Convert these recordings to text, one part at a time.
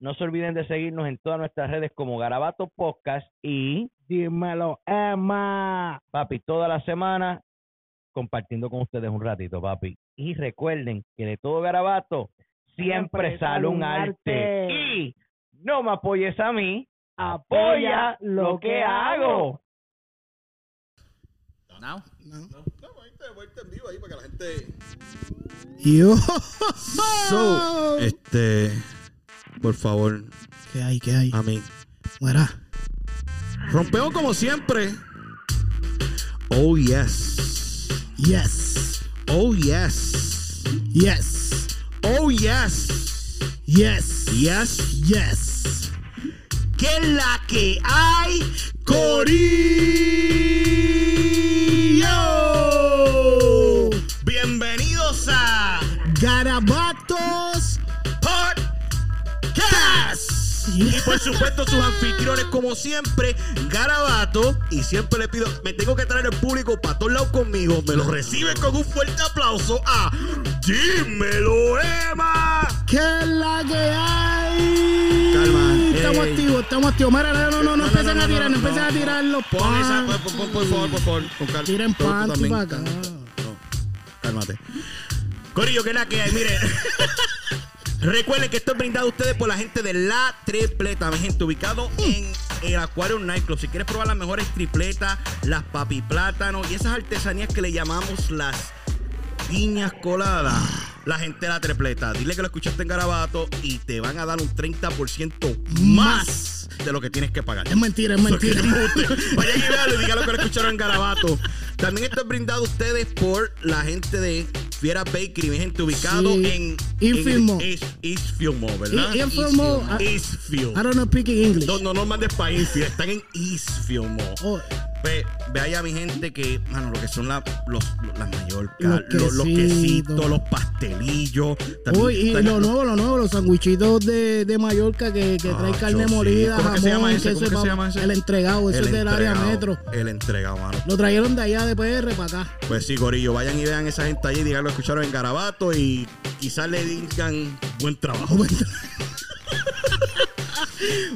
no se olviden de seguirnos en todas nuestras redes como Garabato Podcast y Dímelo, Emma. papi, toda la semana compartiendo con ustedes un ratito, papi. Y recuerden que de todo garabato siempre, sale un arte. Y no me apoyes a mí, apoya lo que hago. Now? No, te voy en vivo ahí para que la gente. Yo. So, este. Por favor, ¿Qué hay, qué hay? a mí. Mira. Rompemos como siempre. Oh, yes. Yes. Oh, yes. Yes. Oh, yes. Yes. Yes. Yes. ¿Qué es la que hay, Corillo? Bienvenidos a Garabatos. Y por supuesto sus anfitriones como siempre, Garabato. Y siempre le pido, me tengo que traer el público para todos lados conmigo. Me lo recibe con un fuerte aplauso a Dímelo Emma. ¿Qué es la que hay? Calma, Estamos ey. activos, estamos activos. Mira, no, no, no, no empiecen a tirar, no empiecen a tirar los Pon esa, por favor, por favor. Con cal- Tiren panty para acá. No, cálmate. Corillo, que es la que hay, mire. Recuerden que esto es brindado a ustedes por la gente de La Tripleta, gente, ubicado en el Aquarium Nightclub. Si quieres probar las mejores tripletas, las papi plátanos y esas artesanías que le llamamos las piñas coladas, la gente de La Tripleta. Dile que lo escuchaste en Garabato y te van a dar un 30% más de lo que tienes que pagar. Es mentira, es mentira. Vayan y veanlo y digan lo que lo escucharon en Garabato. También esto es brindado a ustedes por la gente de Fiera Bakery, mi gente, ubicado Sí. en Infilmo. Mall, ¿verdad? I- Infilmo. I- Eastfield. I don't know speaking English. No, no, no mandes para Infield, están en Mall. Oh, Ve, ve allá mi gente que, mano, lo que son la- los, las Mallorca, Los los, los quesitos. quesitos, los pastelillos. También Uy, y lo nuevo, lo nuevo, los sandwichitos de, de Mallorca que, que traen Ah, carne sí. molida, ¿Cómo es que se jamón, llama ese? queso ¿Cómo y que se papa. llama ese? El entregado, eso El es del área metro. El entregado, mano. Lo trajeron de allá de PR para acá. Pues sí, Corillo, vayan y vean esa gente allí, digan lo escucharon en Garabato y quizás le digan buen trabajo.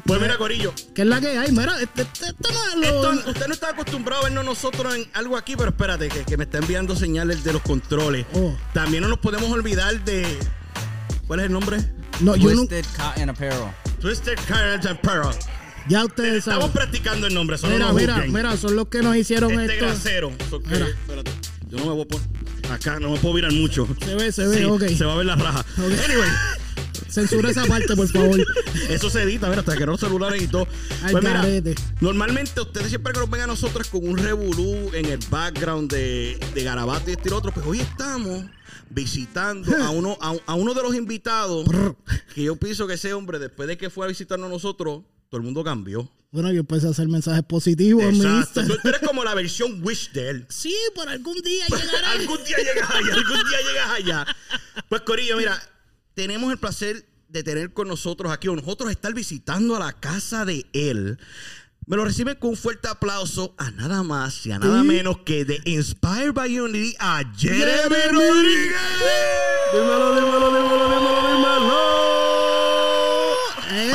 pues mira, Corillo, ¿Qué es la que hay? Mira, este, este- esto no es lo... esto- usted no está acostumbrado a vernos nosotros en algo aquí, pero espérate, que, que me está enviando señales de los controles. Oh. También no nos podemos olvidar de. ¿Cuál es el nombre? No, yo no, Twisted Cotton Apparel. Twisted Current Apparel. ya ustedes Estamos saben. practicando el nombre, solo Mira, mira, juzguen. mira, son los que nos hicieron Este esto. grasero. Espérate, yo no me voy a poner. Acá no me puedo virar mucho. Se ve, se ve, Sí, ok. Se va a ver la raja. Anyway, Censura esa parte, por favor. eso se edita, mira, hasta que los celulares y todo. Pues mira, normalmente ustedes siempre que nos ven a nosotros con un revolú en el background de, de Garabato y este y lo otro, pues hoy estamos visitando a uno, a, a uno de los invitados que yo pienso que ese hombre, después de que fue a visitarnos a nosotros, todo el mundo cambió. Bueno, yo empecé a hacer mensajes positivos en mi Exacto. Tú eres como la versión wish de él. Sí, por algún día llegará. algún día llegas allá, algún día llegas allá. Pues Corillo, mira, tenemos el placer de tener con nosotros aquí, o nosotros estar visitando a la casa de él. Me lo reciben con un fuerte aplauso a nada más y a nada ¿Sí? menos que de Inspired by Unity a Jeremy. Rodríguez. Dímelo, dímelo, dímelo, dímelo, dímelo.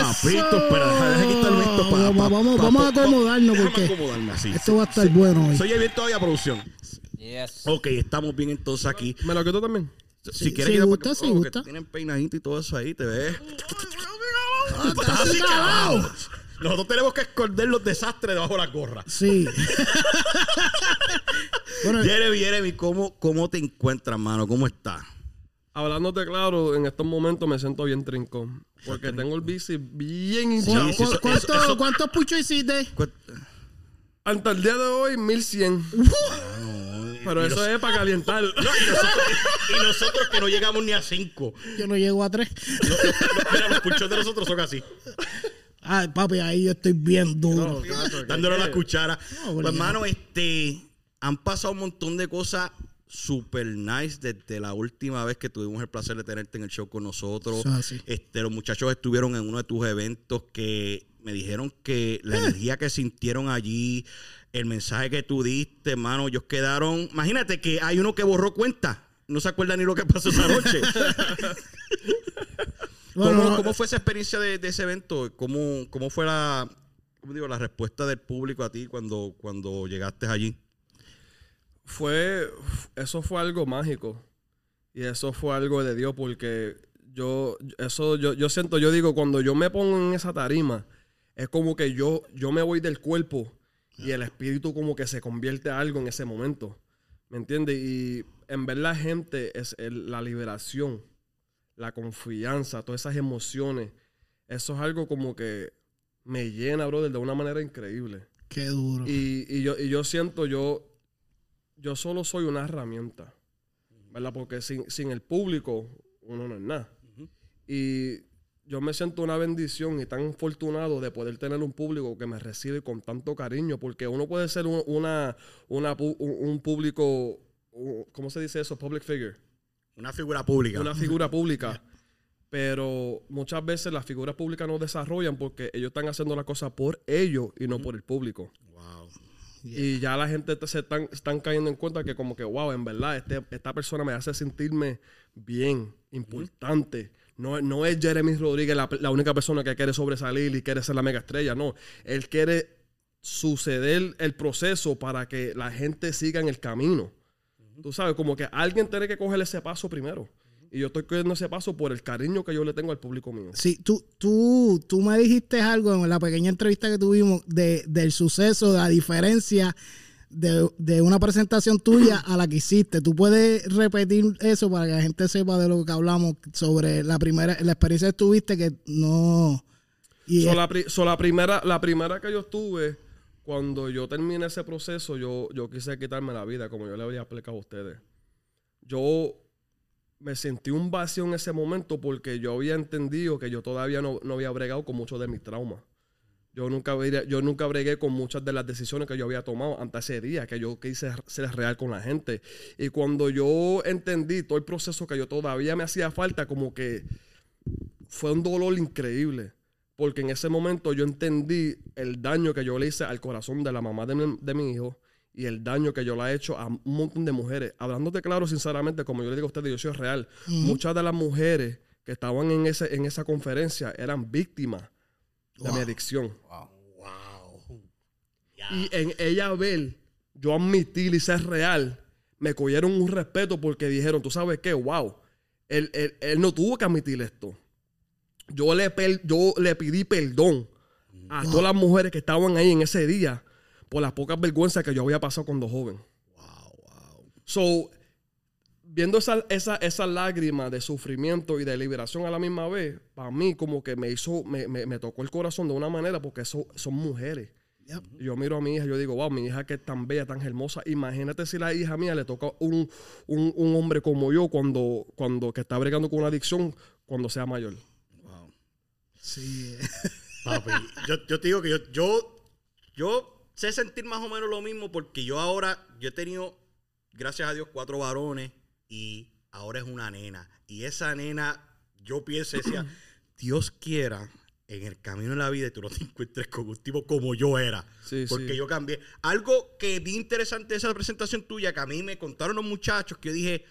Papito, espera, deja, deja quitarme esto para. Vamos, vamos, vamos a acomodarnos porque acomodarme así. esto va a estar bueno hoy. Soy bien todavía producción. Yes. Ok, estamos bien entonces aquí. ¿Me lo quito también? Si quieres que gusta, que gusta. Tienen peinadito y todo eso ahí, te ves. Ah, Estás cagado. Nosotros tenemos que esconder los desastres debajo de la gorra. Sí. bueno, Jeremy, Jeremy, ¿cómo, cómo te encuentras, mano? ¿Cómo estás? Hablándote claro, en estos momentos me siento bien trincón. Porque tengo el bici bien hinchado. ¿Cu- sí, eso- cuánto- ¿Cuántos puchos hiciste? Hasta el día de hoy, 1100. Pero y eso los- es para calentar. No, y nosotros, y nosotros que no llegamos ni a cinco. Yo no llego a tres. Mira, los puchos de nosotros son así. Ay, papi, ahí yo estoy bien duro. dándole la cuchara. No, pues, hermano, este, han pasado un montón de cosas super nice desde la última vez que tuvimos el placer de tenerte en el show con nosotros. Este, los muchachos estuvieron en uno de tus eventos que me dijeron que la energía que sintieron allí, el mensaje que tú diste, hermano, ellos quedaron. Imagínate que hay uno que borró cuenta. No se acuerda ni lo que pasó esa noche. Bueno, ¿Cómo, no, cómo fue esa experiencia de, de ese evento? ¿Cómo, cómo fue la, cómo digo, la respuesta del público a ti cuando, cuando llegaste allí? fue eso fue algo mágico y eso fue algo de Dios porque yo eso yo, yo siento yo digo cuando yo me pongo en esa tarima es como que yo yo me voy del cuerpo y el espíritu como que se convierte a algo en ese momento ¿me entiendes? y en ver la gente es el- la liberación la confianza todas esas emociones eso es algo como que me llena brother de una manera increíble Qué duro. y, y yo, y yo siento, yo, yo solo soy una herramienta, ¿verdad? Porque sin, sin el público uno no es nada. Y yo me siento una bendición y tan afortunado de poder tener un público que me recibe con tanto cariño, porque uno puede ser un, una, un, público, ¿cómo se dice eso? Public figure Una figura pública. una figura pública. Pero muchas veces las figuras públicas no desarrollan porque ellos están haciendo la cosa por ellos y no por el público. Wow. Y ya la gente te- se están, están cayendo en cuenta que como que, wow, en verdad, este, esta persona me hace sentirme bien, importante. No, no es Jeremy Rodríguez la, la única persona que quiere sobresalir y quiere ser la mega estrella, no. Él quiere suceder el proceso para que la gente siga en el camino. Tú sabes, como que alguien tiene que coger ese paso primero. Y yo estoy cogiendo ese paso por el cariño que yo le tengo al público mío. Sí, tú, tú, tú me dijiste algo en la pequeña entrevista que tuvimos de, del suceso, de la diferencia de, de una presentación tuya a la que hiciste. ¿Tú puedes repetir eso para que la gente sepa de lo que hablamos sobre la primera, la experiencia que tuviste que no... Y So, la, pri- so, la primera, la primera que yo estuve, cuando yo terminé ese proceso, yo, yo quise quitarme la vida, como yo le había explicado a ustedes. Yo me sentí un vacío en ese momento porque yo había entendido que yo todavía no, no había bregado con muchos de mis traumas. Yo nunca, yo nunca bregué con muchas de las decisiones que yo había tomado antes ese día, que yo quise ser real con la gente. Y cuando yo entendí todo el proceso que yo todavía me hacía falta, como que fue un dolor increíble. Porque en ese momento yo entendí el daño que yo le hice al corazón de la mamá de mi, de mi hijo y el daño que yo le he hecho a un montón de mujeres. Hablándote claro, sinceramente, como yo le digo a ustedes, yo soy real. Muchas de las mujeres que estaban en, ese, en esa conferencia eran víctimas de mi adicción. Y en ella ver, yo admitir y ser real, me cogieron un respeto porque dijeron, tú sabes qué, wow, él, él- él no tuvo que admitir esto. Yo le, per- yo le pedí perdón a todas las mujeres que estaban ahí en ese día por las pocas vergüenzas que yo había pasado cuando joven. So, viendo esa, esa, esa lágrima de sufrimiento y de liberación a la misma vez, para mí como que me hizo, me, me- me tocó el corazón de una manera porque so- son mujeres. Yep. Yo miro a mi hija y yo digo, wow, mi hija que es tan bella, tan hermosa. Imagínate si la hija mía le toca un, un, un hombre como yo cuando, cuando que está bregando con una adicción cuando sea mayor. Wow. Sí. Papi, yo, yo te digo que yo, yo, yo sé sentir más o menos lo mismo porque yo ahora, yo he tenido, gracias a Dios, cuatro varones y ahora es una nena. Y esa nena, yo pienso, decía, Dios quiera en el camino de la vida y tú no te encuentres con un tipo como yo era. Sí, porque sí. yo cambié. Algo que vi interesante de esa presentación tuya, que a mí me contaron los muchachos, que yo dije,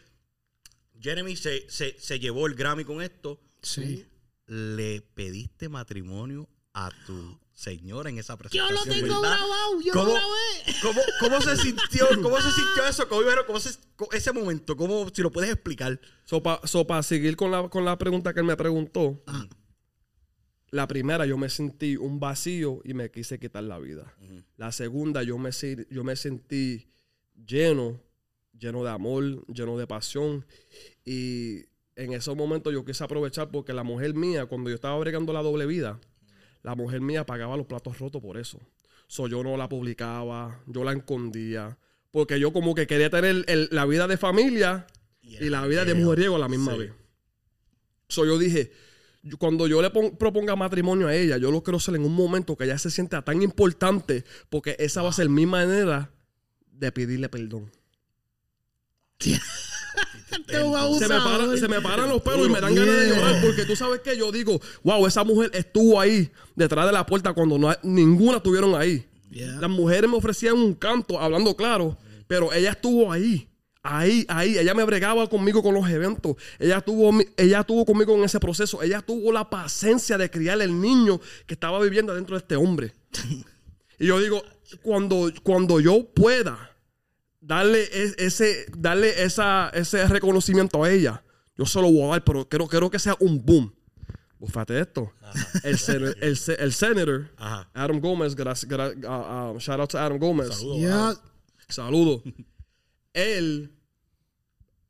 Jeremy se, se, se llevó el Grammy con esto. Sí. Le pediste matrimonio a tu señora en esa Yo presentación. lo tengo ¿verdad? grabado, yo ¿Cómo, lo grabé. ¿cómo, cómo se sintió? ¿Cómo se sintió eso? ¿Cómo, cómo se- ese momento? ¿Cómo, si lo puedes explicar? So, para seguir con la, con la pregunta que él me preguntó, la primera yo me sentí un vacío y me quise quitar la vida. La segunda yo me, yo me sentí lleno, lleno de amor, lleno de pasión. Y en esos momentos yo quise aprovechar porque la mujer mía, cuando yo estaba bregando la doble vida, la mujer mía pagaba los platos rotos por eso. So, yo no la publicaba, yo la escondía. Porque yo como que quería tener el- la vida de familia y, la vida de mujeriego a la misma Sí. vez. So, yo dije, cuando yo le pon- proponga matrimonio a ella, yo lo quiero hacer en un momento que ella se sienta tan importante porque esa va a ser mi manera de pedirle perdón. Este un Se me, para- abusador. se me paran los pelos y me dan ganas de llorar porque tú sabes que yo digo, wow, esa mujer estuvo ahí detrás de la puerta cuando no, hay- ninguna estuvieron ahí. Yeah. Las mujeres me ofrecían un canto, hablando claro, pero ella estuvo ahí. Ahí, ahí, ella me bregaba conmigo con los eventos. Ella estuvo, mi- ella estuvo conmigo en ese proceso. Ella tuvo la paciencia de criar el niño que estaba viviendo dentro de este hombre. Y yo digo, cuando, cuando yo pueda darle es- ese, darle esa, ese reconocimiento a ella, yo se lo voy a dar, pero quiero, quiero que sea un boom. Búfate esto. El, sen- el, el senator, Ajá. Adam Gómez, ah, ah, shout out to Adam Gómez. Saludos. Yeah. Saludo. Él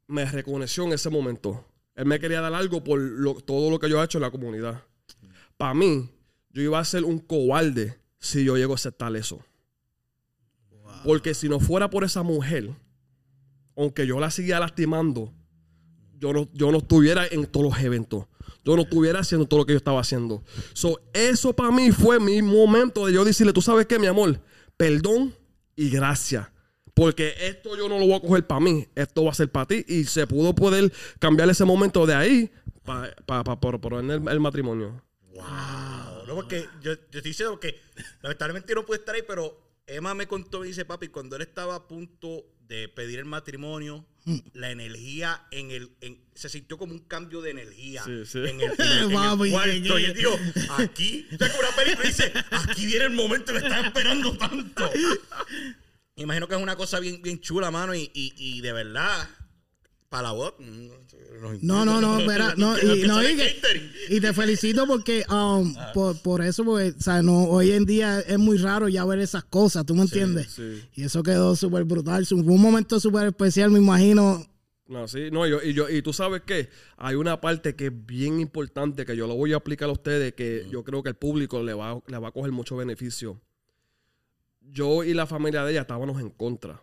me reconoció en ese momento. Él me quería dar algo por lo- todo lo que yo he hecho en la comunidad. Para mí, yo iba a ser un cobarde si yo llego a aceptar eso. Porque si no fuera por esa mujer, aunque yo la seguía lastimando, yo no, yo no estuviera en todos los eventos. Yo no estuviera haciendo todo lo que yo estaba haciendo. So, eso para mí fue mi momento de yo decirle, tú sabes qué, mi amor, perdón y gracias. Porque esto yo no lo voy a coger para mí, esto va a ser para ti. Y se pudo poder cambiar ese momento de ahí para poner el, el matrimonio. Wow. No, porque yo, estoy diciendo que lamentablemente no pude estar ahí, pero Emma me contó y dice, papi, cuando él estaba a punto de pedir el matrimonio, la energía en el... en- se sintió como un cambio de energía Sí, sí. en el, en en el cuarto. Y él dijo, aquí, una película dice, aquí viene el momento que estaba esperando tanto. Imagino que es una cosa bien, bien chula, mano, y, y, y de verdad, para la voz. No, no, no, espera, no, y, no, y, que- catering. y te felicito porque um, por, por eso, porque, o sea, no, hoy en día es muy raro ya ver esas cosas, ¿tú me entiendes? sí. Y eso quedó súper brutal, fue un momento súper especial, me imagino. No, sí, no, yo, y, yo, y tú sabes que hay una parte que es bien importante que yo lo voy a aplicar a ustedes que yo creo que el público le va, le va a coger mucho beneficio. Yo y la familia de ella estábamos en contra.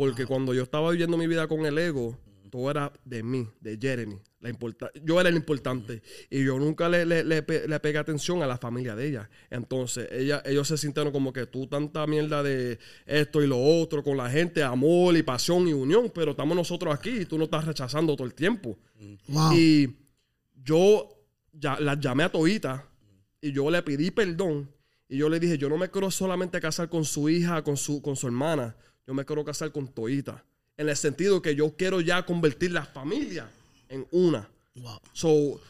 Porque cuando yo estaba viviendo mi vida con el ego, todo era de mí, de Jeremy. La importa yo era el importante. Y yo nunca le, le, le, pe- le pegué atención a la familia de ella. Entonces, ella, ellos se sintieron como que tú tanta mierda de esto y lo otro con la gente, amor y pasión y unión, pero estamos nosotros aquí y tú nos estás rechazando todo el tiempo. Wow. Y yo ya, las llamé a Toita y yo le pedí perdón. Y yo le dije, yo no me quiero solamente casar con su hija, con su, con su hermana. Yo me quiero casar con Toita. En el sentido que yo quiero ya convertir la familia en una. Wow. So,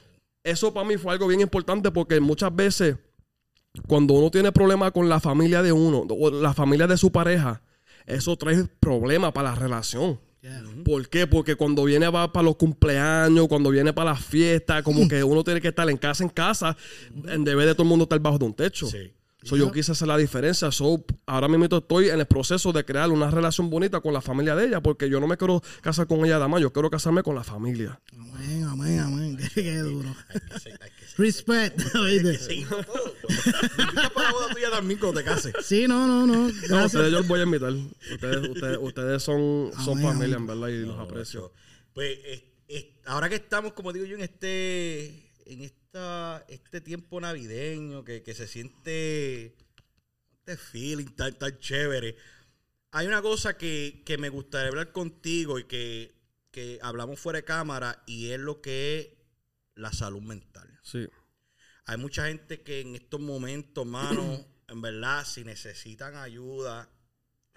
eso para mí fue algo bien importante porque muchas veces cuando uno tiene problemas con la familia de uno o la familia de su pareja, eso trae problemas para la relación. Yeah. ¿Por qué? Porque cuando viene va para los cumpleaños, cuando viene para las fiestas, como que uno tiene que estar en casa en casa, en vez de todo el mundo estar bajo de un techo. Sí. So, Yo quise hacer la diferencia. So, ahora mismo estoy en el proceso de crear una relación bonita con la familia de ella, porque yo no me quiero casar con ella más, yo quiero casarme con la familia. Amén, amén, amén. Qué, qué duro. Respect, boda tuya también cuando te cases. Sí, no, no, no. No, ustedes yo los voy a invitar. Ustedes, ustedes, ustedes son, son Amén, familia, amén. en verdad, y los aprecio. Pues es- es- ahora que estamos, como digo yo, en este en esta este tiempo navideño que, que se siente este feeling tan, tan chévere. Hay una cosa que, que me gustaría hablar contigo y que, que hablamos fuera de cámara y es lo que es la salud mental. Sí. Hay mucha gente que en estos momentos, mano, en verdad, si necesitan ayuda,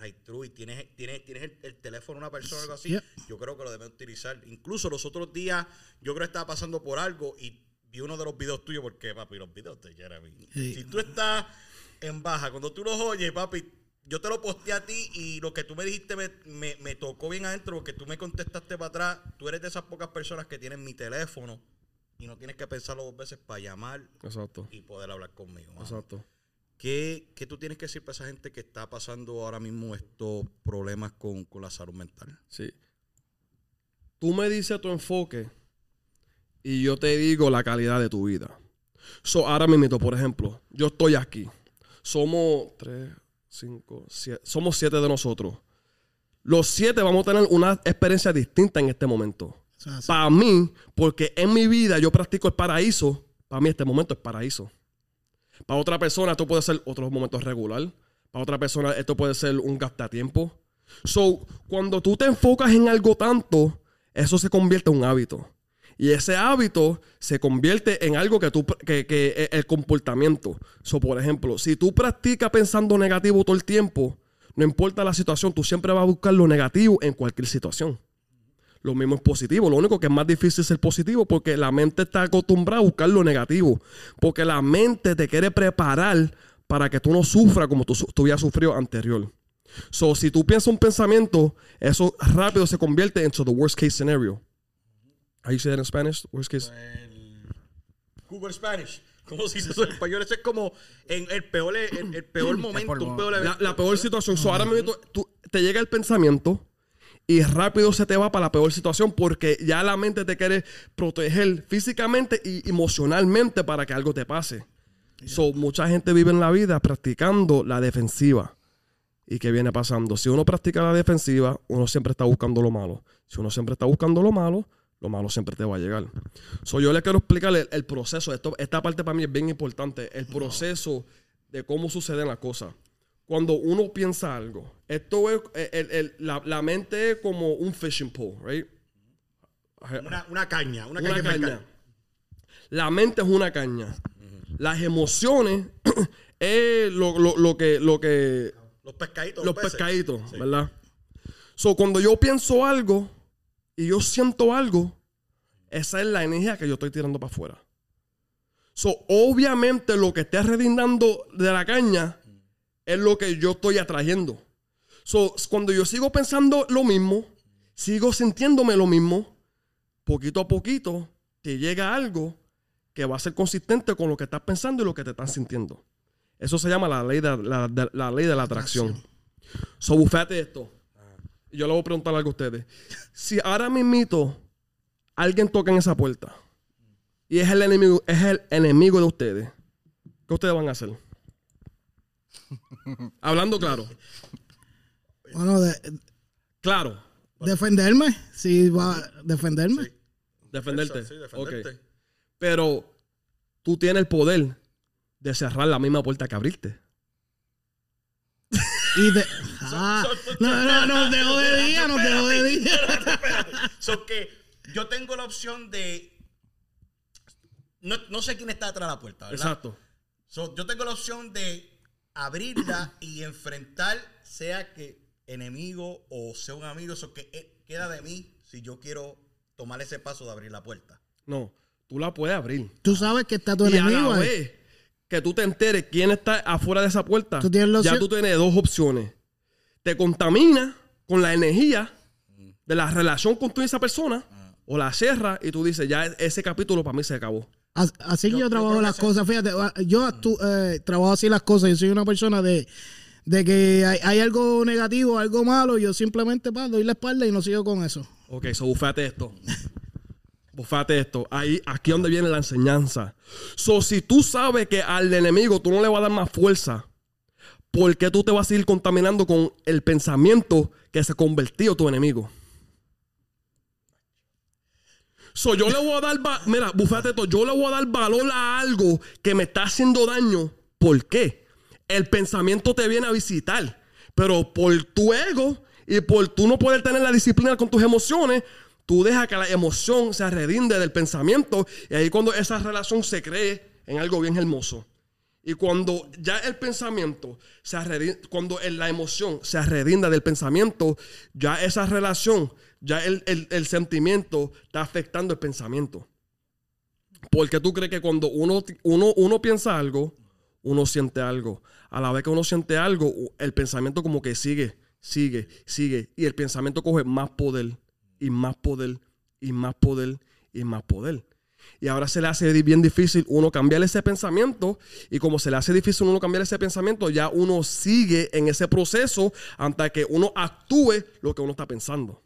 y tienes, tienes, tienes el, el teléfono de una persona o algo así, yo creo que lo deben utilizar. Incluso los otros días, yo creo que estaba pasando por algo y vi uno de los videos tuyos, porque, papi, los videos de Jeremy. Sí. Si tú estás en baja, cuando tú los oyes, papi, yo te lo posteé a ti y lo que tú me dijiste me, me, me tocó bien adentro porque tú me contestaste para atrás. Tú eres de esas pocas personas que tienen mi teléfono y no tienes que pensarlo dos veces para llamar Exacto. y poder hablar conmigo. mano. Exacto. ¿Qué, qué tú tienes que decir para esa gente que está pasando ahora mismo estos problemas con, con la salud mental? Sí. Tú me dices tu enfoque y yo te digo la calidad de tu vida. So, ahora mismo, por ejemplo, yo estoy aquí. Somos tres, cinco, siete. Somos siete de nosotros. Los siete vamos a tener una experiencia distinta en este momento. Para mí, porque en mi vida yo practico el paraíso, para mí este momento es paraíso. Para otra persona esto puede ser otros momentos regular. Para otra persona esto puede ser un gastatiempo. So, cuando tú te enfocas en algo tanto, eso se convierte en un hábito. Y ese hábito se convierte en algo que tú, que, que es el comportamiento. So, por ejemplo, si tú practicas pensando negativo todo el tiempo, no importa la situación, tú siempre vas a buscar lo negativo en cualquier situación. Lo mismo es positivo. Lo único que es más difícil es ser positivo porque la mente está acostumbrada a buscar lo negativo. Porque la mente te quiere preparar para que tú no sufras como tú, tú habías sufrido anterior. So, si tú piensas un pensamiento, eso rápido se convierte into the worst case scenario. How you say that in Spanish? Worst case. Google Spanish. ¿Cómo se dice eso en español? Eso es como en el peor, el, el peor momento, peor la peor situación. So, ahora mismo tú- te llega el pensamiento y rápido se te va para la peor situación porque ya la mente te quiere proteger físicamente y emocionalmente para que algo te pase. So, mucha gente vive en la vida practicando la defensiva. ¿Y qué viene pasando? Si uno practica la defensiva, uno siempre está buscando lo malo. Si uno siempre está buscando lo malo, lo malo siempre te va a llegar. So, yo le quiero explicar el, el proceso. Esto, esta parte para mí es bien importante. El proceso de cómo suceden las cosas. Cuando uno piensa algo, esto es, el- el- la, la mente es como un fishing pole, right? Una, una caña, una, Una caña. caña. La mente es una caña. Las emociones es lo, lo- lo que, lo que Los pescaditos. los pescaditos, ¿verdad? So, cuando yo pienso algo y yo siento algo, esa es la energía que yo estoy tirando para afuera. So, obviamente lo que esté redindando de la caña es lo que yo estoy atrayendo. So, cuando yo sigo pensando lo mismo, sigo sintiéndome lo mismo, poquito a poquito te llega algo que va a ser consistente con lo que estás pensando y lo que te estás sintiendo. Eso se llama la ley de la, de- la ley de la atracción. So, bufete esto. Y yo le voy a preguntar algo a ustedes. Si ahora mismito alguien toca en esa puerta y es el enemigo, es el enemigo de ustedes, ¿qué ustedes van a hacer? Hablando claro. Bueno, de- Claro. defenderme. Si va a defenderme. Defenderte. Sí, defenderte. Ok. Pero tú tienes el poder de cerrar la misma puerta que abriste. Y de. Ah, no, no, no, dejo de día, no dejo de día. So que yo tengo la opción de. No, no sé quién está detrás de la puerta, ¿verdad? Exacto. So, yo tengo la opción de abrirla y enfrentar, sea que enemigo o sea un amigo, eso que eh, queda de mí si yo quiero tomar ese paso de abrir la puerta. No, tú la puedes abrir. Tú sabes que está tu y a enemigo la ahí. vez que tú te enteres quién está afuera de esa puerta, Tú tienes la ya tú tienes dos opciones. Te contamina con la energía de la relación con tú y esa persona, o la cierra y tú dices, ya ese capítulo para mí se acabó. As- Así que Yo- yo, trabajo las cosas. Fíjate, ah, yo actú- eh, trabajo así las cosas. Yo soy una persona de, de que hay, hay algo negativo, algo malo. Yo simplemente pa, doy la espalda y no sigo con eso. Ok, so bufate esto. Bufate esto. Ahí, aquí es donde viene la enseñanza. So, si tú sabes que al enemigo tú no le vas a dar más fuerza, ¿por qué tú te vas a seguir contaminando con el pensamiento que se convirtió tu enemigo? So, yo le voy a dar, mira, bufate esto, yo le voy a dar valor a algo que me está haciendo daño. ¿Por qué? El pensamiento te viene a visitar, pero por tu ego y por tú no poder tener la disciplina con tus emociones, tú dejas que la emoción se redinde del pensamiento y ahí cuando esa relación se cree en algo bien hermoso. Y cuando ya el pensamiento se arredi- cuando la emoción se redinda del pensamiento, ya esa relación, ya el, el- el sentimiento está afectando el pensamiento. Porque tú crees que cuando uno, uno, uno piensa algo, uno siente algo. A la vez que uno siente algo, el pensamiento como que sigue, sigue, sigue. Y el pensamiento coge más poder, y más poder, y más poder, y más poder. Y ahora se le hace bien difícil uno cambiar ese pensamiento. Y como se le hace difícil uno cambiar ese pensamiento, ya uno sigue en ese proceso hasta que uno actúe lo que uno está pensando.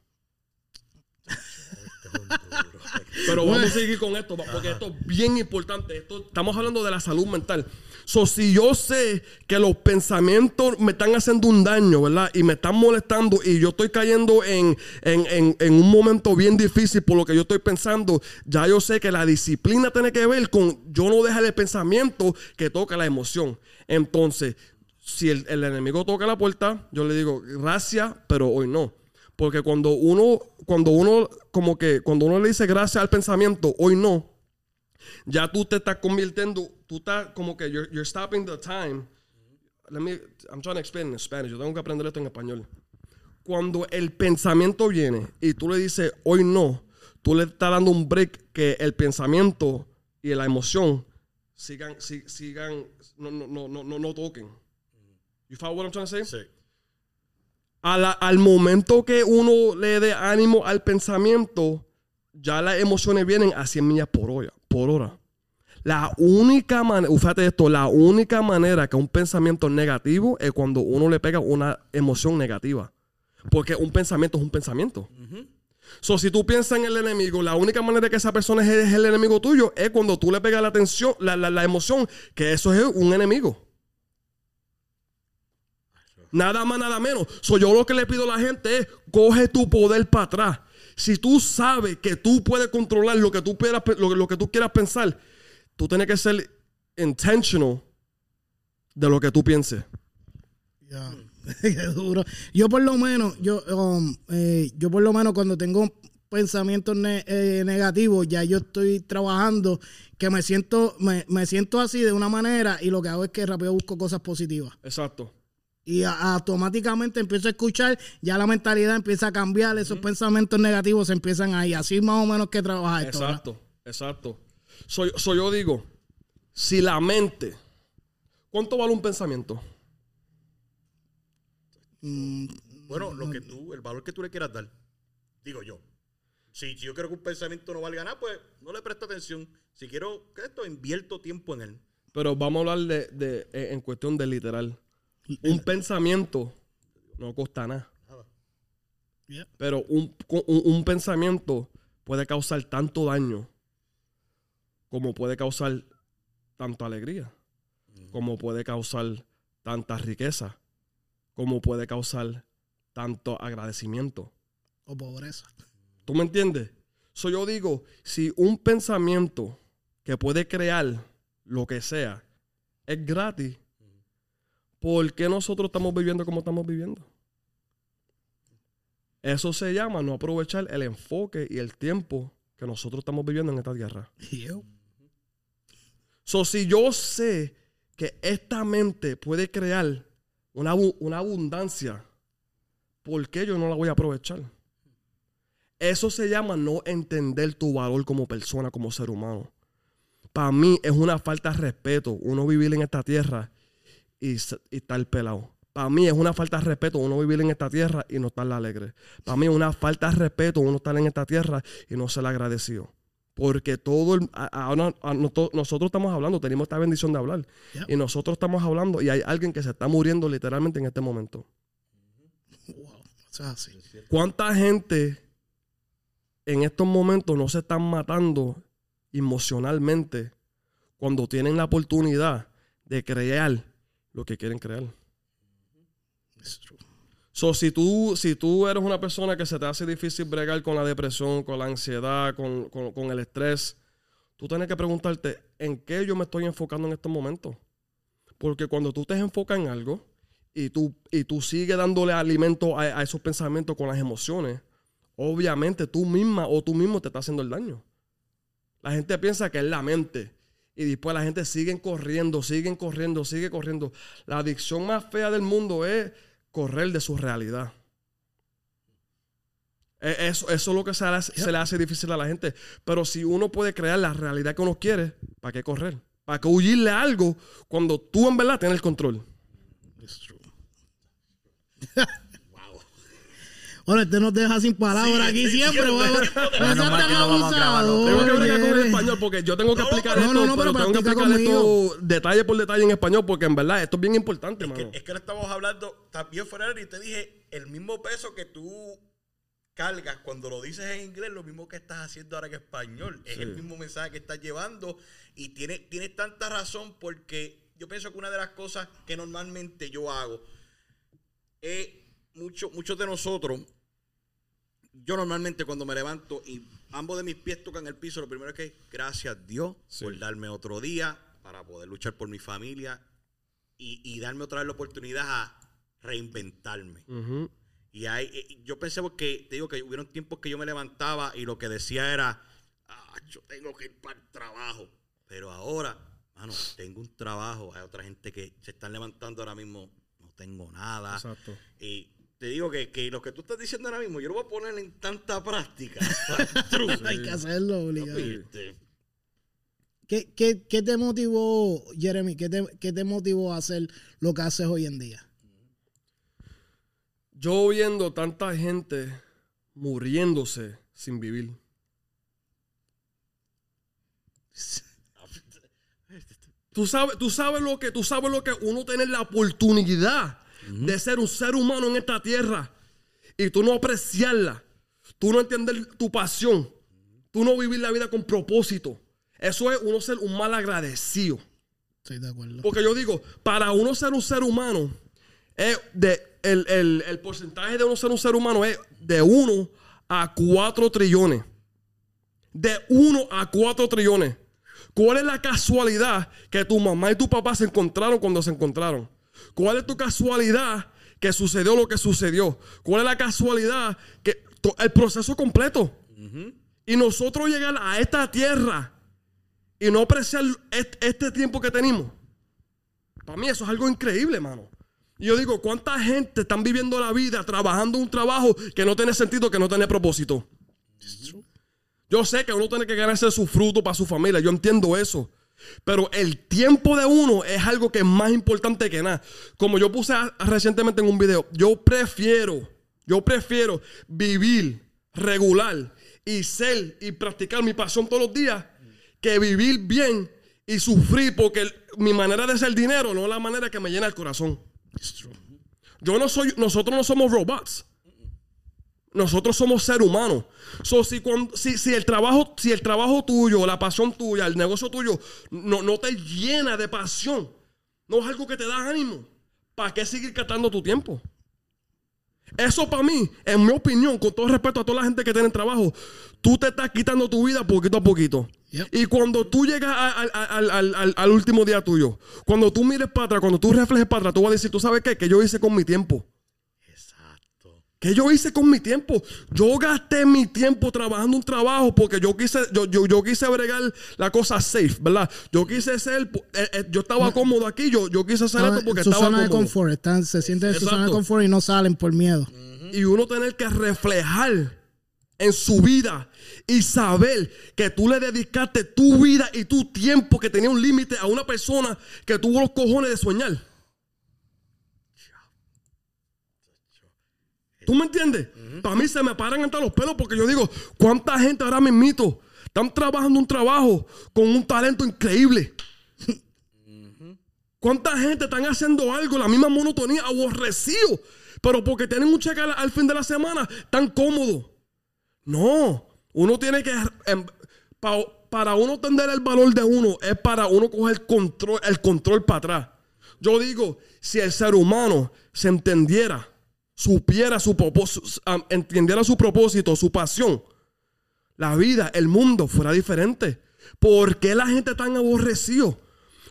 Pero vamos a seguir con esto, porque esto es bien importante. Esto, estamos hablando de la salud mental. So, si yo sé que los pensamientos me están haciendo un daño, ¿verdad? Y me están molestando y yo estoy cayendo en, en, en, en un momento bien difícil por lo que yo estoy pensando, ya yo sé que la disciplina tiene que ver con yo no dejar el pensamiento que toca la emoción. Entonces, si el, el enemigo toca la puerta, yo le digo, gracias, pero hoy no. Porque cuando uno, cuando uno, como que, cuando uno le dice gracias al pensamiento, hoy no, ya tú te estás convirtiendo, tú estás como que you're, you're stopping the time. Let me, I'm trying to explain in Spanish. Yo tengo que aprender esto en español. Cuando el pensamiento viene y tú le dices hoy no, tú le estás dando un break que el pensamiento y la emoción sigan, si- sigan, no, no, no, no, no toquen. You follow what I'm trying to say? Sí. A la- al momento que uno le dé ánimo al pensamiento, ya las emociones vienen a 100 millas por hora. Por hora. La única manera, fíjate esto, la única manera que un pensamiento negativo es cuando uno le pega una emoción negativa. Porque un pensamiento es un pensamiento. So, si tú piensas en el enemigo, la única manera que esa persona es, es el enemigo tuyo es cuando tú le pegas la atención, la, la- la emoción, que eso es un enemigo. Nada más, nada menos. So, yo lo que le pido a la gente es, coge tu poder para atrás. Si tú sabes que tú puedes controlar lo que tú, quieras, lo, lo que tú quieras pensar, tú tienes que ser intentional de lo que tú pienses. Ya. Qué duro. Yo por lo menos, yo, um, eh, yo por lo menos cuando tengo pensamientos ne- eh, negativos, ya yo estoy trabajando que me siento, me, me siento así de una manera y lo que hago es que rápido busco cosas positivas. Exacto. Y a- automáticamente empiezo a escuchar, ya la mentalidad empieza a cambiar, esos pensamientos negativos se empiezan ahí. Así más o menos que trabaja esto. ¿verdad? Exacto, exacto. Soy, soy yo digo, si la mente, ¿cuánto vale un pensamiento? Mm, Bueno, lo que tú, el valor que tú le quieras dar, digo yo. Si yo creo que un pensamiento no valga nada, pues no le presto atención. Si quiero que esto, invierto tiempo en él. Pero vamos a hablar de, de- en cuestión de literal. Un pensamiento no cuesta nada. Yeah. Pero un, un- un pensamiento puede causar tanto daño como puede causar tanta alegría, como puede causar tanta riqueza, como puede causar tanto agradecimiento. O pobreza. ¿Tú me entiendes? So yo digo, si un pensamiento que puede crear lo que sea es gratis, ¿por qué nosotros estamos viviendo como estamos viviendo? Eso se llama no aprovechar el enfoque y el tiempo que nosotros estamos viviendo en esta tierra. Yo. So, si yo sé que esta mente puede crear una, una abundancia, ¿por qué yo no la voy a aprovechar? Eso se llama no entender tu valor como persona, como ser humano. Para mí es una falta de respeto uno vivir en esta tierra y, y estar pelado. Para mí es una falta de respeto uno vivir en esta tierra y no estar alegre. Para mí es una falta de respeto uno estar en esta tierra y no ser agradecido. Porque todo el, a- ahora a- noto- nosotros estamos hablando, tenemos esta bendición de hablar. Y nosotros estamos hablando y hay alguien que se está muriendo literalmente en este momento. Wow. Eso es así. ¿Cuánta gente en estos momentos no se están matando emocionalmente cuando tienen la oportunidad de crear lo que quieren crear? So, si tú, si tú eres una persona que se te hace difícil bregar con la depresión, con la ansiedad, con, con- el estrés, tú tienes que preguntarte, ¿en qué yo me estoy enfocando en estos momentos? Porque cuando tú te enfocas en algo y tú, y tú sigues dándole alimento a, a esos pensamientos con las emociones, obviamente tú misma o tú mismo te estás haciendo el daño. La gente piensa que es la mente. Y después la gente sigue corriendo, siguen corriendo, sigue corriendo. La adicción más fea del mundo es correr de su realidad. E- Eso, eso es lo que se le, hace, se le hace difícil a la gente. Pero si uno puede crear la realidad que uno quiere, ¿para qué correr? ¿Para qué huirle a algo cuando tú en verdad tienes el control? It's true. Bueno, este nos deja sin palabras aquí siempre. No tan Tengo que bregar con el español porque yo tengo que No, explicar no, esto, no, no, pero pero tengo que explicar conmigo. esto detalle por detalle en español porque en verdad esto es bien importante, Es mano. que, es que no estamos hablando también fuera y te dije el mismo peso que tú cargas cuando lo dices en inglés, lo mismo que estás haciendo ahora en español. Es el mismo mensaje que estás llevando y tiene, tienes tanta razón porque yo pienso que una de las cosas que normalmente yo hago es mucho, muchos de nosotros, yo normalmente cuando me levanto y ambos de mis pies tocan el piso, lo primero es que gracias Dios por darme otro día para poder luchar por mi familia y, y darme otra vez la oportunidad a reinventarme. Y hay, eh, yo pensé porque, te digo que hubieron tiempos que yo me levantaba y lo que decía era, ah, yo tengo que ir para el trabajo. Pero ahora, mano, tengo un trabajo. Hay otra gente que se están levantando ahora mismo, no tengo nada. Exacto. Y te digo que, que lo que tú estás diciendo ahora mismo, yo lo voy a poner en tanta práctica. Hay que hacerlo obligado. ¿Qué, qué, qué te motivó, Jeremy? ¿Qué te, ¿Qué te motivó a hacer lo que haces hoy en día? Yo viendo tanta gente muriéndose sin vivir. Tú sabes, tú sabes lo que, tú sabes lo que uno tiene la oportunidad de ser un ser humano en esta tierra y tú no apreciarla, tú no entender tu pasión, tú no vivir la vida con propósito. Eso es uno ser un mal agradecido. Estoy de acuerdo. Porque yo digo, para uno ser un ser humano, es de, el, el- el porcentaje de uno ser un ser humano es de 1 a 4 trillones. De 1 a 4 trillones. ¿Cuál es la casualidad que tu mamá y tu papá se encontraron cuando se encontraron? ¿Cuál es tu casualidad que sucedió lo que sucedió? ¿Cuál es la casualidad que el proceso completo? Y nosotros llegar a esta tierra y no apreciar est- este tiempo que tenemos. Para mí eso es algo increíble, mano. Y yo digo, ¿cuánta gente están viviendo la vida trabajando un trabajo que no tiene sentido, que no tiene propósito? Yo sé que uno tiene que ganarse su fruto para su familia, yo entiendo eso. Pero el tiempo de uno es algo que es más importante que nada. Como yo puse recientemente en un video, yo prefiero, yo prefiero vivir regular y ser y practicar mi pasión todos los días que vivir bien y sufrir porque mi manera de hacer dinero no es la manera que me llena el corazón. Yo no soy, nosotros no somos robots. Nosotros somos seres humanos. So, si, cuando- si, si el trabajo, si el trabajo tuyo, la pasión tuya, el negocio tuyo no, no te llena de pasión, no es algo que te da ánimo, ¿para qué seguir gastando tu tiempo? Eso para mí, en mi opinión, con todo respeto a toda la gente que tiene trabajo, tú te estás quitando tu vida poquito a poquito. Yep. Y cuando tú llegas al- al- al- al último día tuyo, cuando tú mires para atrás, cuando tú reflejes para atrás, tú vas a decir, ¿tú sabes qué? Que yo hice con mi tiempo. ¿Qué yo hice con mi tiempo? Yo gasté mi tiempo trabajando un trabajo porque yo quise, yo, yo, yo quise bregar la cosa safe, ¿verdad? Yo quise ser, eh, eh, yo estaba cómodo aquí, yo, yo quise hacer esto porque su estaba zona de confort. Están, se sienten en su zona de confort y no salen por miedo. Y uno tener que reflejar en su vida y saber que tú le dedicaste tu vida y tu tiempo que tenía un límite a una persona que tuvo los cojones de soñar. ¿Tú me entiendes? Para mí se me paran hasta los pelos porque yo digo, ¿cuánta gente ahora mismito están trabajando un trabajo con un talento increíble? ¿Cuánta gente están haciendo algo, la misma monotonía, aborrecido? Pero porque tienen un cheque al, al fin de la semana, tan cómodo. No, uno tiene que... em, pa- para uno entender el valor de uno, es para uno coger control, el control para atrás. Yo digo, si el ser humano se entendiera, supiera su propósito, entendiera su propósito, su pasión, la vida, el mundo fuera diferente. ¿Por qué la gente tan aborrecido?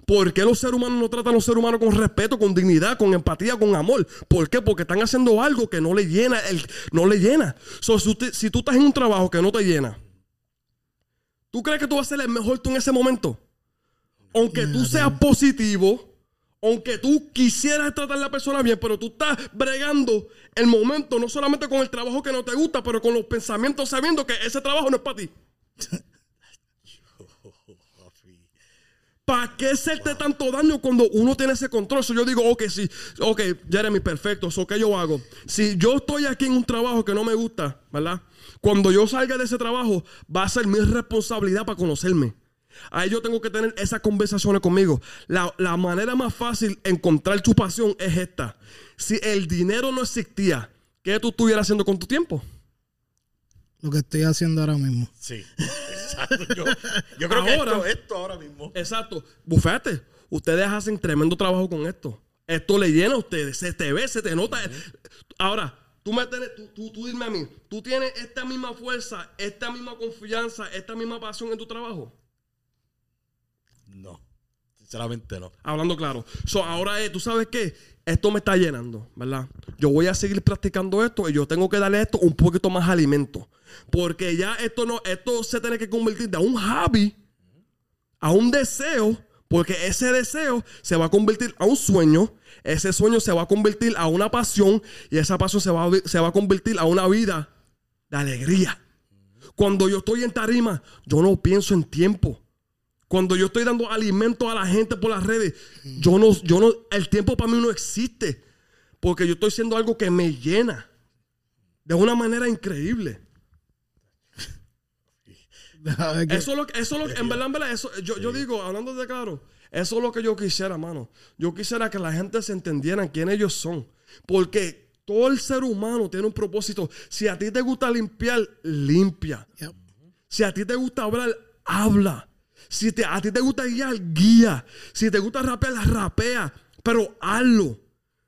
¿Por qué los seres humanos no tratan a los seres humanos con respeto, con dignidad, con empatía, con amor? ¿Por qué? Porque están haciendo algo que no le llena, el, no le llena. So, si, usted- si tú estás en un trabajo que no te llena, ¿tú crees que tú vas a ser el mejor tú en ese momento? Aunque tú seas positivo, aunque tú quisieras tratar a la persona bien, pero tú estás bregando el momento no solamente con el trabajo que no te gusta, pero con los pensamientos sabiendo que ese trabajo no es para ti. ¿Para qué hacerte tanto daño cuando uno tiene ese control? So, yo digo, ok, sí, ok, Jeremy, perfecto. So, ¿Qué yo hago? Si yo estoy aquí en un trabajo que no me gusta, ¿verdad? Cuando yo salga de ese trabajo, va a ser mi responsabilidad para conocerme. Ahí yo tengo que tener esas conversaciones conmigo. La, la manera más fácil de encontrar tu pasión es esta. Si el dinero no existía, ¿qué tú estuvieras haciendo con tu tiempo? Lo que estoy haciendo ahora mismo. Sí, exacto. Yo, yo creo que Ahora- esto, esto ahora mismo. Exacto. Bufete, ustedes hacen tremendo trabajo con esto. Esto le llena a ustedes. Se te ve, se te nota. Ahora, tú me tienes, tú, tú, tú dime a mí, ¿tú tienes esta misma fuerza, esta misma confianza, esta misma pasión en tu trabajo? No, sinceramente no. Hablando claro. So, ahora es, tú sabes qué, esto me está llenando, ¿verdad? Yo voy a seguir practicando esto y yo tengo que darle esto un poquito más alimento. Porque ya esto no, esto se tiene que convertir de un hobby a un deseo, porque ese deseo se va a convertir a un sueño, ese sueño se va a convertir a una pasión y esa pasión se va se va a convertir a una vida de alegría. Cuando yo estoy en tarima, yo no pienso en tiempo. Cuando yo estoy dando alimento a la gente por las redes, yo no, yo no, el tiempo para mí no existe. Porque yo estoy haciendo algo que me llena. De una manera increíble. Eso es lo que, eso es lo que- en verdad, en verdad, eso, yo, yo digo, hablando de claro, eso es lo que yo quisiera, mano. Yo quisiera que la gente se entendiera quién ellos son. Porque todo el ser humano tiene un propósito. Si a ti te gusta limpiar, limpia. Yep. Si a ti te gusta hablar, habla. Si te- a ti te gusta guiar, guía. Si te gusta rapear, rapea. Pero hazlo.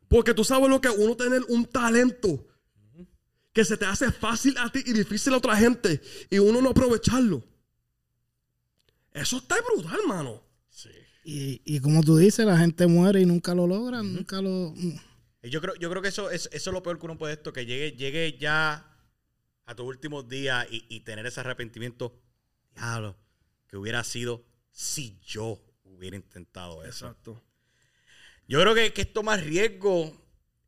Porque tú sabes lo que es uno tener un talento que se te hace fácil a ti y difícil a otra gente y uno no aprovecharlo. Eso está brutal, mano. Y, y como tú dices, la gente muere y nunca lo logran, nunca lo... Y Yo creo, yo creo que eso es, eso es lo peor que uno puede esto, que llegue, llegue ya a tus últimos días y, y tener ese arrepentimiento. Diablo, que hubiera sido si yo hubiera intentado eso. Exacto. Yo creo que, que es tomar riesgo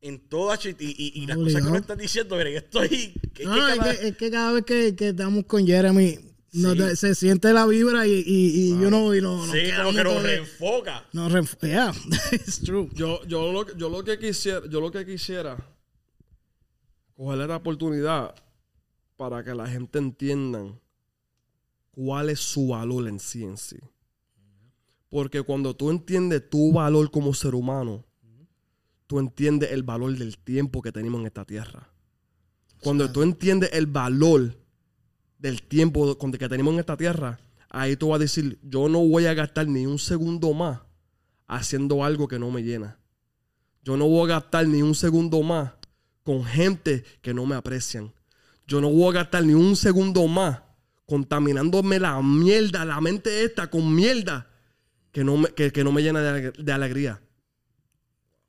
en todas y, y, y las cosas que me están diciendo, mire, que estoy. Que, No, que es, que, es que cada vez que, que estamos con Jeremy, Sí. se siente la vibra y, y, y yo no... Y no, nos sí, como quedamos que nos reenfoca. nos reenf- yeah, it's true. Yo, yo, lo, yo lo que quisiera, yo lo que quisiera, coger esta oportunidad para que la gente entiendan cuál es su valor en sí en sí. Porque cuando tú entiendes tu valor como ser humano, tú entiendes el valor del tiempo que tenemos en esta tierra. Cuando tú entiendes el valor del tiempo que tenemos en esta tierra, ahí tú vas a decir, yo no voy a gastar ni un segundo más haciendo algo que no me llena. Yo no voy a gastar ni un segundo más con gente que no me aprecian. Yo no voy a gastar ni un segundo más contaminándome la mierda, la mente esta con mierda que no me, que, que no me llena de, aleg- de alegría.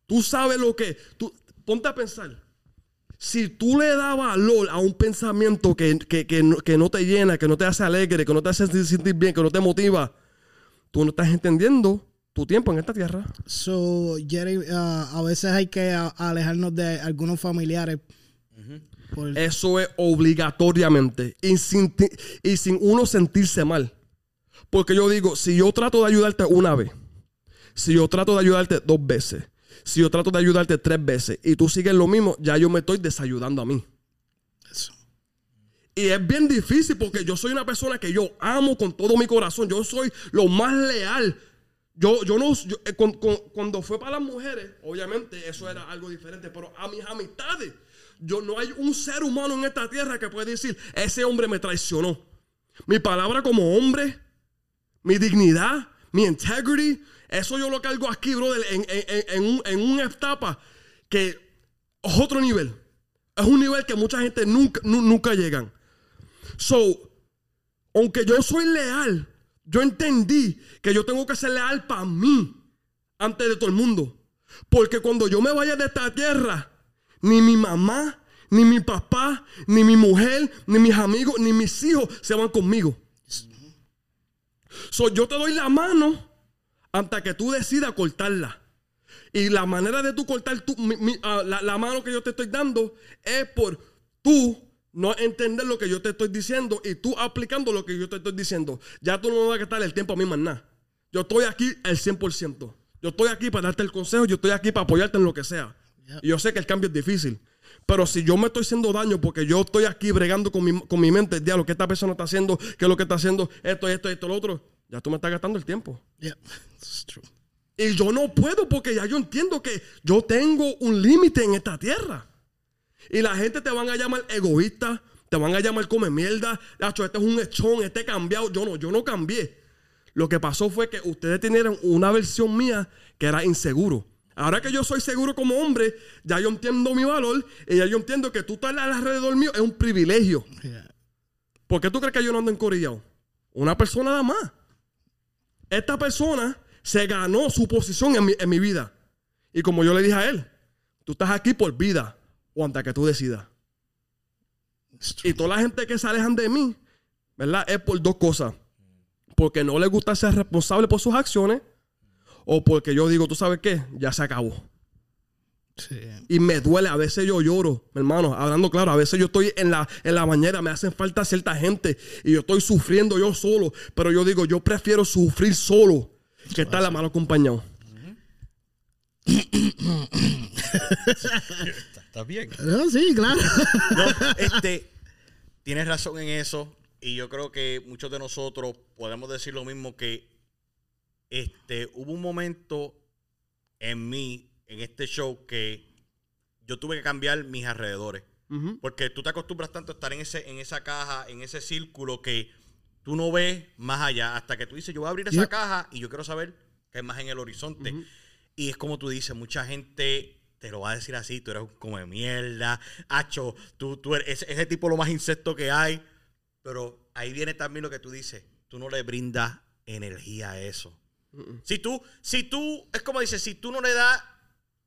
Tú sabes lo que... Tú, ponte a pensar. Si tú le das valor a un pensamiento que, que- que no, que no te llena, que no te hace alegre, que no te hace sentir bien, que no te motiva, tú no estás entendiendo tu tiempo en esta tierra. So, Jeremy, ah, a veces hay que alejarnos de algunos familiares. Por- Eso es obligatoriamente y sin, ti- y sin uno sentirse mal. Porque yo digo, si yo trato de ayudarte una vez, si yo trato de ayudarte dos veces, si yo trato de ayudarte tres veces y tú sigues lo mismo, ya yo me estoy desayudando a mí. Eso. Y es bien difícil porque yo soy una persona que yo amo con todo mi corazón. Yo soy lo más leal. Yo, yo no, yo, eh, con- con- cuando fue para las mujeres, obviamente eso era algo diferente, pero a mis amistades, yo no hay un ser humano en esta tierra que puede decir, ese hombre me traicionó. Mi palabra como hombre, mi dignidad, mi integrity, eso yo lo cargo aquí, brother, en, en- en- un- en una etapa que es otro nivel. Es un nivel que mucha gente nunca, nu- nunca llegan. So, aunque yo soy leal, yo entendí que yo tengo que ser leal para mí antes de todo el mundo. Porque cuando yo me vaya de esta tierra, ni mi mamá, ni mi papá, ni mi mujer, ni mis amigos, ni mis hijos se van conmigo. So, yo te doy la mano hasta que tú decidas cortarla. Y la manera de tú cortar tu- ah, la, la mano que yo te estoy dando es por tú no entender lo que yo te estoy diciendo y tú aplicando lo que yo te estoy diciendo. Ya tú no me vas a gastar el tiempo a mí más nada. Yo estoy aquí al 100%. Yo estoy aquí para darte el consejo, yo estoy aquí para apoyarte en lo que sea. Y yo sé que el cambio es difícil. Pero si yo me estoy haciendo daño porque yo estoy aquí bregando con mi, con mi mente, diablo, ¿qué esta persona está haciendo? ¿Qué es lo que está haciendo? Esto, esto, esto, lo otro. Ya tú me estás gastando el tiempo. Yeah, it's true. Y yo no puedo porque ya yo entiendo que yo tengo un límite en esta tierra. Y la gente te van a llamar egoísta, Te van a llamar come mierda. Nacho, este es un echón, este cambiado. Yo no, yo no cambié. Lo que pasó fue que ustedes tenían una versión mía que era inseguro. Ahora que yo soy seguro como hombre, ya yo entiendo mi valor y ya yo entiendo que tú estás alrededor mío es un privilegio. ¿Por qué tú crees que yo no ando encorillado? Una persona nada más. Esta persona se ganó su posición en mi, en mi vida. Y como yo le dije a él, tú estás aquí por vida o hasta que tú decidas. Y toda la gente que se alejan de mí, ¿verdad? Es por dos cosas. Porque no les gusta ser responsable por sus acciones o porque yo digo, tú sabes qué, ya se acabó. Sí. Y me duele, a veces yo lloro, hermano, hablando claro, a veces yo estoy en la, en la bañera, me hacen falta cierta gente y yo estoy sufriendo yo solo, pero yo digo, yo prefiero sufrir solo que estar la mano acompañado. ¿Estás bien? No, sí, claro. No, este, tienes razón en eso. Y yo creo que muchos de nosotros podemos decir lo mismo que este, hubo un momento en mí, en este show, que yo tuve que cambiar mis alrededores. Porque tú te acostumbras tanto a estar en, ese, en esa caja, en ese círculo, que tú no ves más allá. Hasta que tú dices, yo voy a abrir esa caja y yo quiero saber qué hay más en el horizonte. Y es como tú dices, mucha gente te lo va a decir así, tú eres un come mierda, hacho, tú, tú eres ese, ese tipo lo más insecto que hay. Pero ahí viene también lo que tú dices, tú no le brindas energía a eso. Si tú, si tú, es como dices, si tú no le das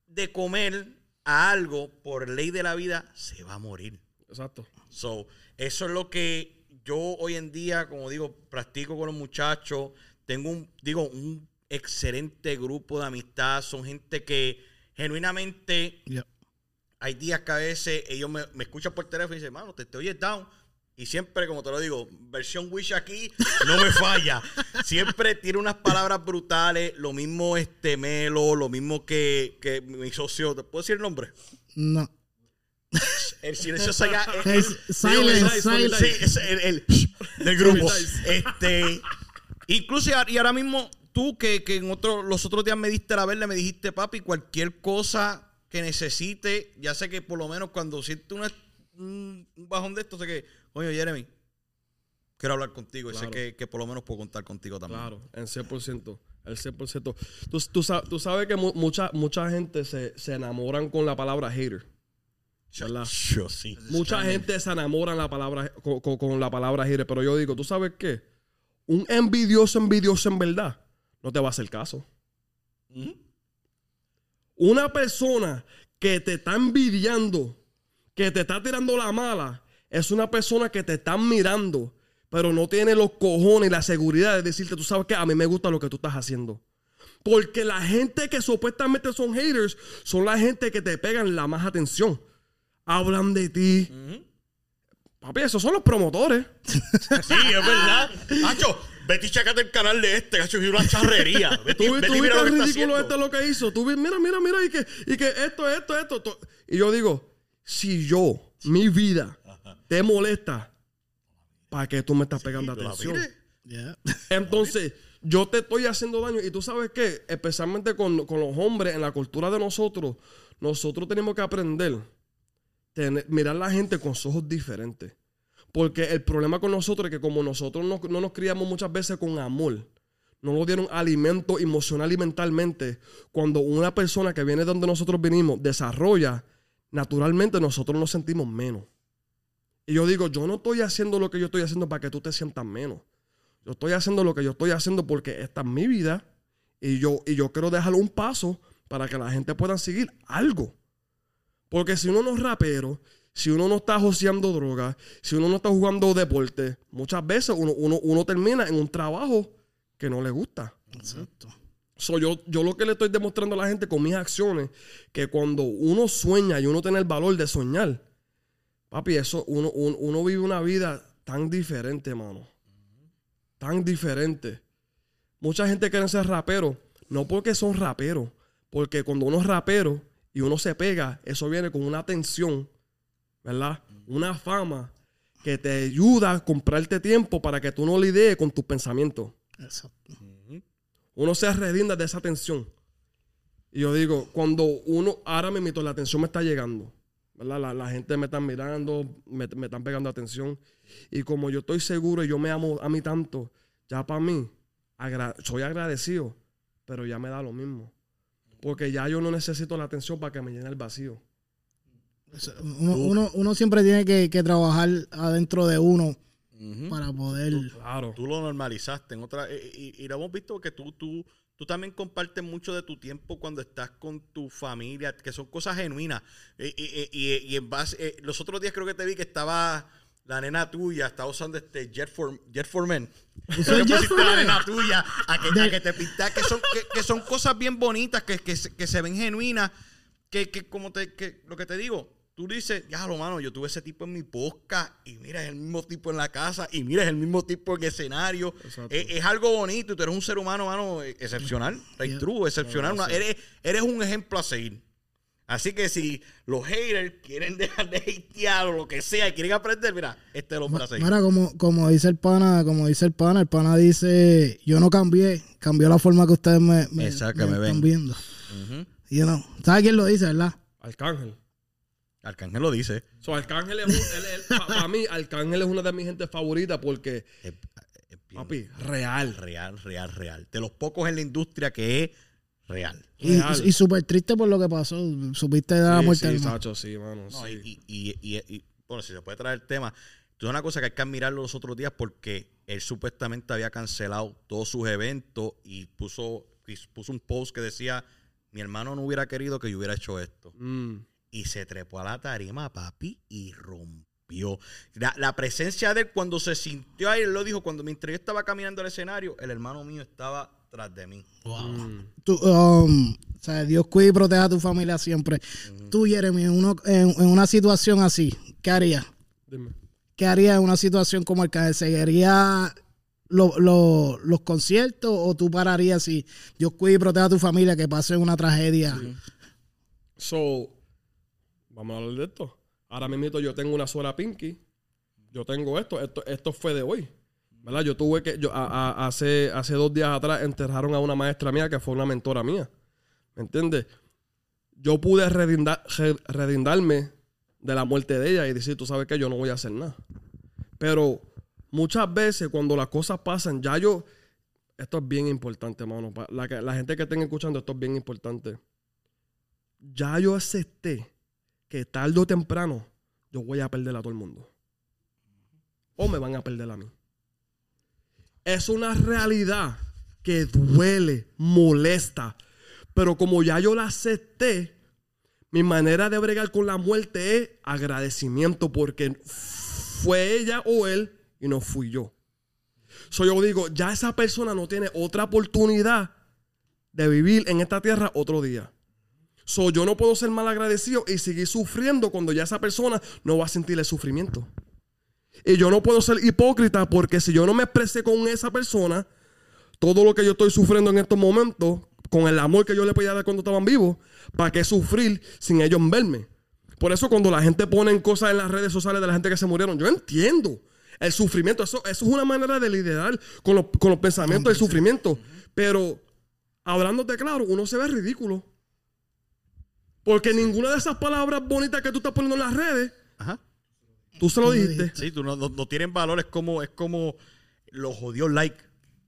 de comer a algo por ley de la vida, se va a morir. Exacto. So, eso es lo que yo hoy en día, como digo, practico con los muchachos. Tengo un, digo, un excelente grupo de amistad. Son gente que genuinamente Yeah. hay días que a veces ellos me, me escuchan por teléfono y dicen, mano, te, te oyes down. Y siempre, como te lo digo, versión Wish aquí no me falla. Siempre tiene unas palabras brutales. Lo mismo este Melo, lo mismo que, que mi socio. ¿Te puedo decir el nombre? No. El silencio se haga- el- silence. Sí, es el, el del grupo. Este, incluso y ahora mismo tú que, que en otro, los otros días me diste la verde, me dijiste, papi, cualquier cosa que necesite, ya sé que por lo menos cuando un un bajón de esto, sé que, oye, Jeremy, quiero hablar contigo y sé Claro. que, que por lo menos puedo contar contigo también. Claro, en 100%. El 100%. Tú, tú, tú sabes que mu- mucha, mucha gente se, se enamoran con la palabra hater. ¿Verdad? Yo sí. Mucha gente se enamora en la palabra, con, con- con la palabra hater. Pero yo digo, ¿tú sabes qué? Un envidioso, envidioso en verdad, no te va a hacer caso. Una persona que te está envidiando, que te está tirando la mala, es una persona que te está mirando, pero no tiene los cojones y la seguridad de decirte, tú sabes que a mí me gusta lo que tú estás haciendo. Porque la gente que supuestamente son haters son la gente que te pegan la más atención. Hablan de ti. Papi, esos son los promotores. Sí, es verdad. Hacho, vete y checate el canal de este, Hacho, y una charrería. Vete, y- Tú, vete tú y mira lo que está ridículo este lo que hizo. Tú mira, mira, mira, y que, y que esto, esto, esto, to- Y yo digo, si yo, mi vida, te molesta, ¿para qué tú me estás pegando atención? Yeah. Entonces, yo te estoy haciendo daño. Y tú sabes qué, especialmente con, con los hombres, en la cultura de nosotros, nosotros tenemos que aprender, tener, mirar a la gente con ojos diferentes. Porque el problema con nosotros es que como nosotros no, no nos criamos muchas veces con amor, no nos dieron alimento emocional y mentalmente, cuando una persona que viene de donde nosotros venimos desarrolla, naturalmente nosotros nos sentimos menos. Y yo digo, yo no estoy haciendo lo que yo estoy haciendo para que tú te sientas menos. Yo estoy haciendo lo que yo estoy haciendo porque esta es mi vida y yo, y yo quiero dejar un paso para que la gente pueda seguir algo. Porque si uno no es rapero, si uno no está joseando drogas, si uno no está jugando deporte, muchas veces uno, uno, uno termina en un trabajo que no le gusta. Exacto. So, yo, yo lo que le estoy demostrando a la gente con mis acciones, que cuando uno sueña y uno tiene el valor de soñar, papi, eso, uno, uno, uno vive una vida tan diferente, mano. Tan diferente. Mucha gente quiere ser rapero, no porque son raperos, porque cuando uno es rapero y uno se pega, eso viene con una atención, ¿verdad? Una fama que te ayuda a comprarte tiempo para que tú no lidies con tus pensamientos Exacto. uno se redinda de esa tensión. Y yo digo, cuando uno, ahora me la atención me está llegando. ¿Verdad? La, la gente me está mirando, me, me están pegando atención. Y como yo estoy seguro y yo me amo a mí tanto, ya para mí, agra- soy agradecido, pero ya me da lo mismo. Porque ya yo no necesito la atención para que me llene el vacío. Uno, uno, uno siempre tiene que, que trabajar adentro de uno para poder. Claro. Tú lo normalizaste en otra eh, y, y lo hemos visto que tú, tú, tú también compartes mucho de tu tiempo cuando estás con tu familia, que son cosas genuinas. Y, y- y- y en base, eh, los otros días creo que te vi que estaba la nena tuya, estaba usando este Jet for, Jet for Men. Creo Jet for la nena tuya a que, a que te pintas, que son, que, que son cosas bien bonitas, que, que, se- que se ven genuinas, que, que como te, que lo que te digo, tú dices, ya lo mano, yo tuve ese tipo en mi podcast y mira, es el mismo tipo en la casa y mira, es el mismo tipo en escenario. Exacto. Es, es algo bonito y tú eres un ser humano, mano, eh, excepcional, like true, excepcional. una- eres, eres un ejemplo a seguir. Así que si los haters quieren dejar de hatear o lo que sea y quieren aprender, mira, este es el hombre a seguir. Mira, como, como dice el pana, como dice el pana, el pana dice, yo no cambié, cambió la forma que ustedes me, me, Exacto, me están ven. viendo. Ujú. Y you know, ¿Sabe quién lo dice, verdad? Arcángel. Arcángel lo dice. So, Arcángel es un- él- él- pa- para mí, Arcángel es una de mis gente favoritas porque, Es- es bien papi, real. real, real, real. De los pocos en la industria que es real. Y, Real. y súper triste por lo que pasó. Supiste de la Sí, muerte sí, del man. Sacho, sí, mano. No, sí. y, y- y- y- y, bueno, si se puede traer el tema, es una cosa que hay que admirarlo los otros días porque él supuestamente había cancelado todos sus eventos y puso, y puso un post que decía, mi hermano no hubiera querido que yo hubiera hecho esto. Mm. Y se trepó a la tarima, papi, y rompió. La, la presencia de él cuando se sintió ahí, él lo dijo, cuando mientras yo estaba caminando al escenario, el hermano mío estaba tras de mí. Mm. Tú, um, o sea, Dios cuida y proteja a tu familia siempre. Tú, Jeremy, en, uno- en, en una situación así, ¿qué harías? Dime. ¿Qué harías en una situación como el que seguiría lo- lo- los conciertos o tú pararías si Dios cuida y proteja a tu familia que pase una tragedia? So, vamos a hablar de esto. Ahora mismo yo tengo una sola Pinky. Yo tengo esto. Esto, esto fue de hoy. ¿Verdad? Yo tuve que. Yo, hace, hace dos días atrás enterraron a una maestra mía que fue una mentora mía. ¿Me entiendes? Yo pude redindar- re- redindarme de la muerte de ella y decir, tú sabes que yo no voy a hacer nada. Pero muchas veces cuando las cosas pasan, ya yo. Esto es bien importante, mano. Pa- La, que- la gente que estén escuchando, esto es bien importante ya yo acepté que tarde o temprano yo voy a perder a todo el mundo. O me van a perder a mí. Es una realidad que duele, molesta. Pero como ya yo la acepté, mi manera de bregar con la muerte es agradecimiento porque fue ella o él y no fui yo. So yo digo, ya esa persona no tiene otra oportunidad de vivir en esta tierra otro día. So, yo no puedo ser mal agradecido y seguir sufriendo cuando ya esa persona no va a sentir el sufrimiento. Y yo no puedo ser hipócrita porque si yo no me expresé con esa persona, todo lo que yo estoy sufriendo en estos momentos, con el amor que yo le podía dar cuando estaban vivos, ¿para qué sufrir sin ellos verme? Por eso cuando la gente pone cosas en las redes sociales de la gente que se murieron, yo entiendo el sufrimiento. Eso, eso es una manera de lidiar con los, con los pensamientos del sufrimiento. Pero hablándote claro, uno se ve ridículo. Porque ninguna de esas palabras bonitas que tú estás poniendo en las redes, Ajá. tú se lo dijiste. Sí, tú no, no- no tienen valor, es como, es como los jodidos likes.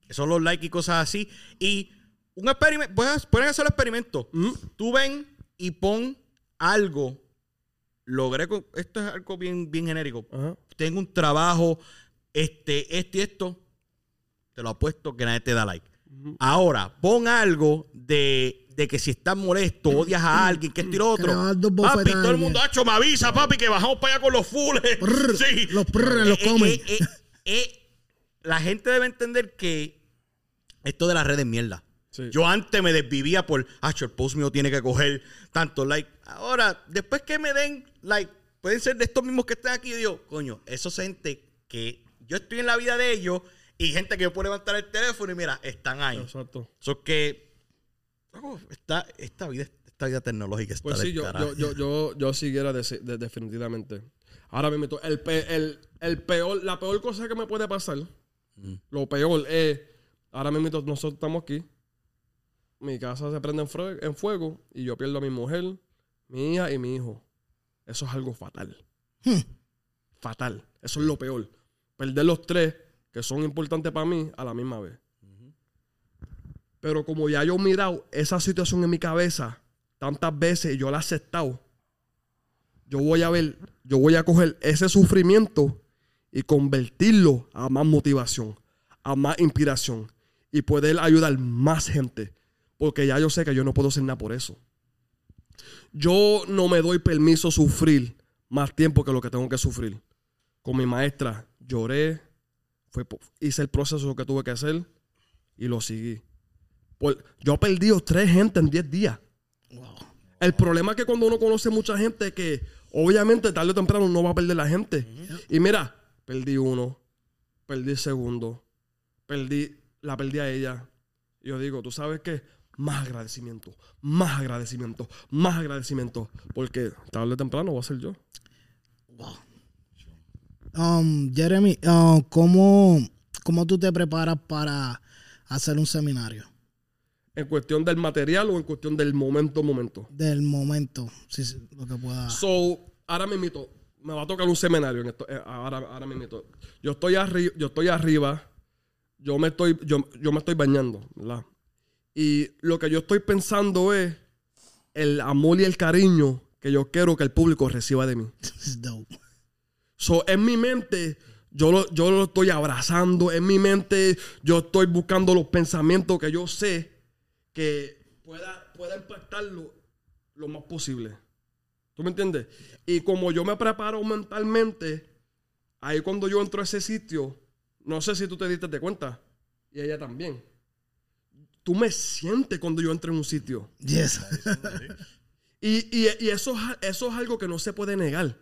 Son los likes y cosas así. Y un experimento, pueden, pueden hacer el experimento. Mm. Tú ven y pon algo. Logré con, esto es algo bien, bien genérico. Ajá. Tengo un trabajo, este, este y esto. Te lo apuesto que nadie te da like. Ahora, pon algo de, de que si estás molesto, odias a alguien, que esto y lo otro. Papi, todo el mundo, hacho, me avisa, papi, que bajamos para allá con los fulles. Prr, sí. los prr, los Eh, comen. eh, eh, eh, la gente debe entender que esto de las redes es mierda. Sí. Yo antes me desvivía por, hacho, el post mío tiene que coger tantos likes. Ahora, después que me den like, pueden ser de estos mismos que están aquí. Yo digo, coño, esos gente que yo estoy en la vida de ellos y gente que yo puedo levantar el teléfono y mira, están ahí. Exacto. Eso que loco, esta, vida, esta vida tecnológica está Pues sí, yo, yo, yo, yo, yo siguiera de- de- definitivamente. Ahora mismo, el, el, el peor, la peor cosa que me puede pasar, lo peor es, ahora mismo nosotros estamos aquí, mi casa se prende en, fue- en fuego y yo pierdo a mi mujer, mi hija y mi hijo. Eso es algo fatal. Hmm. Fatal. Eso es lo peor. Perder los tres que son importantes para mí a la misma vez. Pero como ya yo he mirado esa situación en mi cabeza tantas veces y yo la he aceptado, yo voy a ver, yo voy a coger ese sufrimiento y convertirlo a más motivación, a más inspiración y poder ayudar más gente. Porque ya yo sé que yo no puedo hacer nada por eso. Yo no me doy permiso sufrir más tiempo que lo que tengo que sufrir. Con mi maestra lloré, fue, hice el proceso que tuve que hacer y lo seguí. Por- yo he perdido tres gente en 10 días. El problema es que cuando uno conoce mucha gente que obviamente tarde o temprano no va a perder la gente. Y mira, perdí uno, perdí segundo, perdí, la perdí a ella. Y yo digo, ¿tú sabes qué? Más agradecimiento, más agradecimiento, más agradecimiento. Porque tarde o temprano va a ser yo. Um, Jeremy, uh, ¿cómo, ¿cómo tú te preparas para hacer un seminario? En cuestión del material o en cuestión del momento, momento. Del momento, si- lo que pueda. So, ahora me invito. Me va a tocar un seminario en esto. eh, ahora, ahora me invito. Yo estoy arriba, yo estoy arriba. Yo me estoy, yo, yo me estoy bañando, ¿verdad? Y lo que yo estoy pensando es el amor y el cariño que yo quiero que el público reciba de mí. Dope. So, en mi mente, yo lo, yo lo estoy abrazando. En mi mente, yo estoy buscando los pensamientos que yo sé que pueda, pueda impactarlo lo más posible. ¿Tú me entiendes? Y como yo me preparo mentalmente, ahí cuando yo entro a ese sitio, no sé si tú te diste de cuenta, y ella también. Tú me sientes cuando yo entro en un sitio. Yes. Y, y- y eso, es- eso es algo que no se puede negar.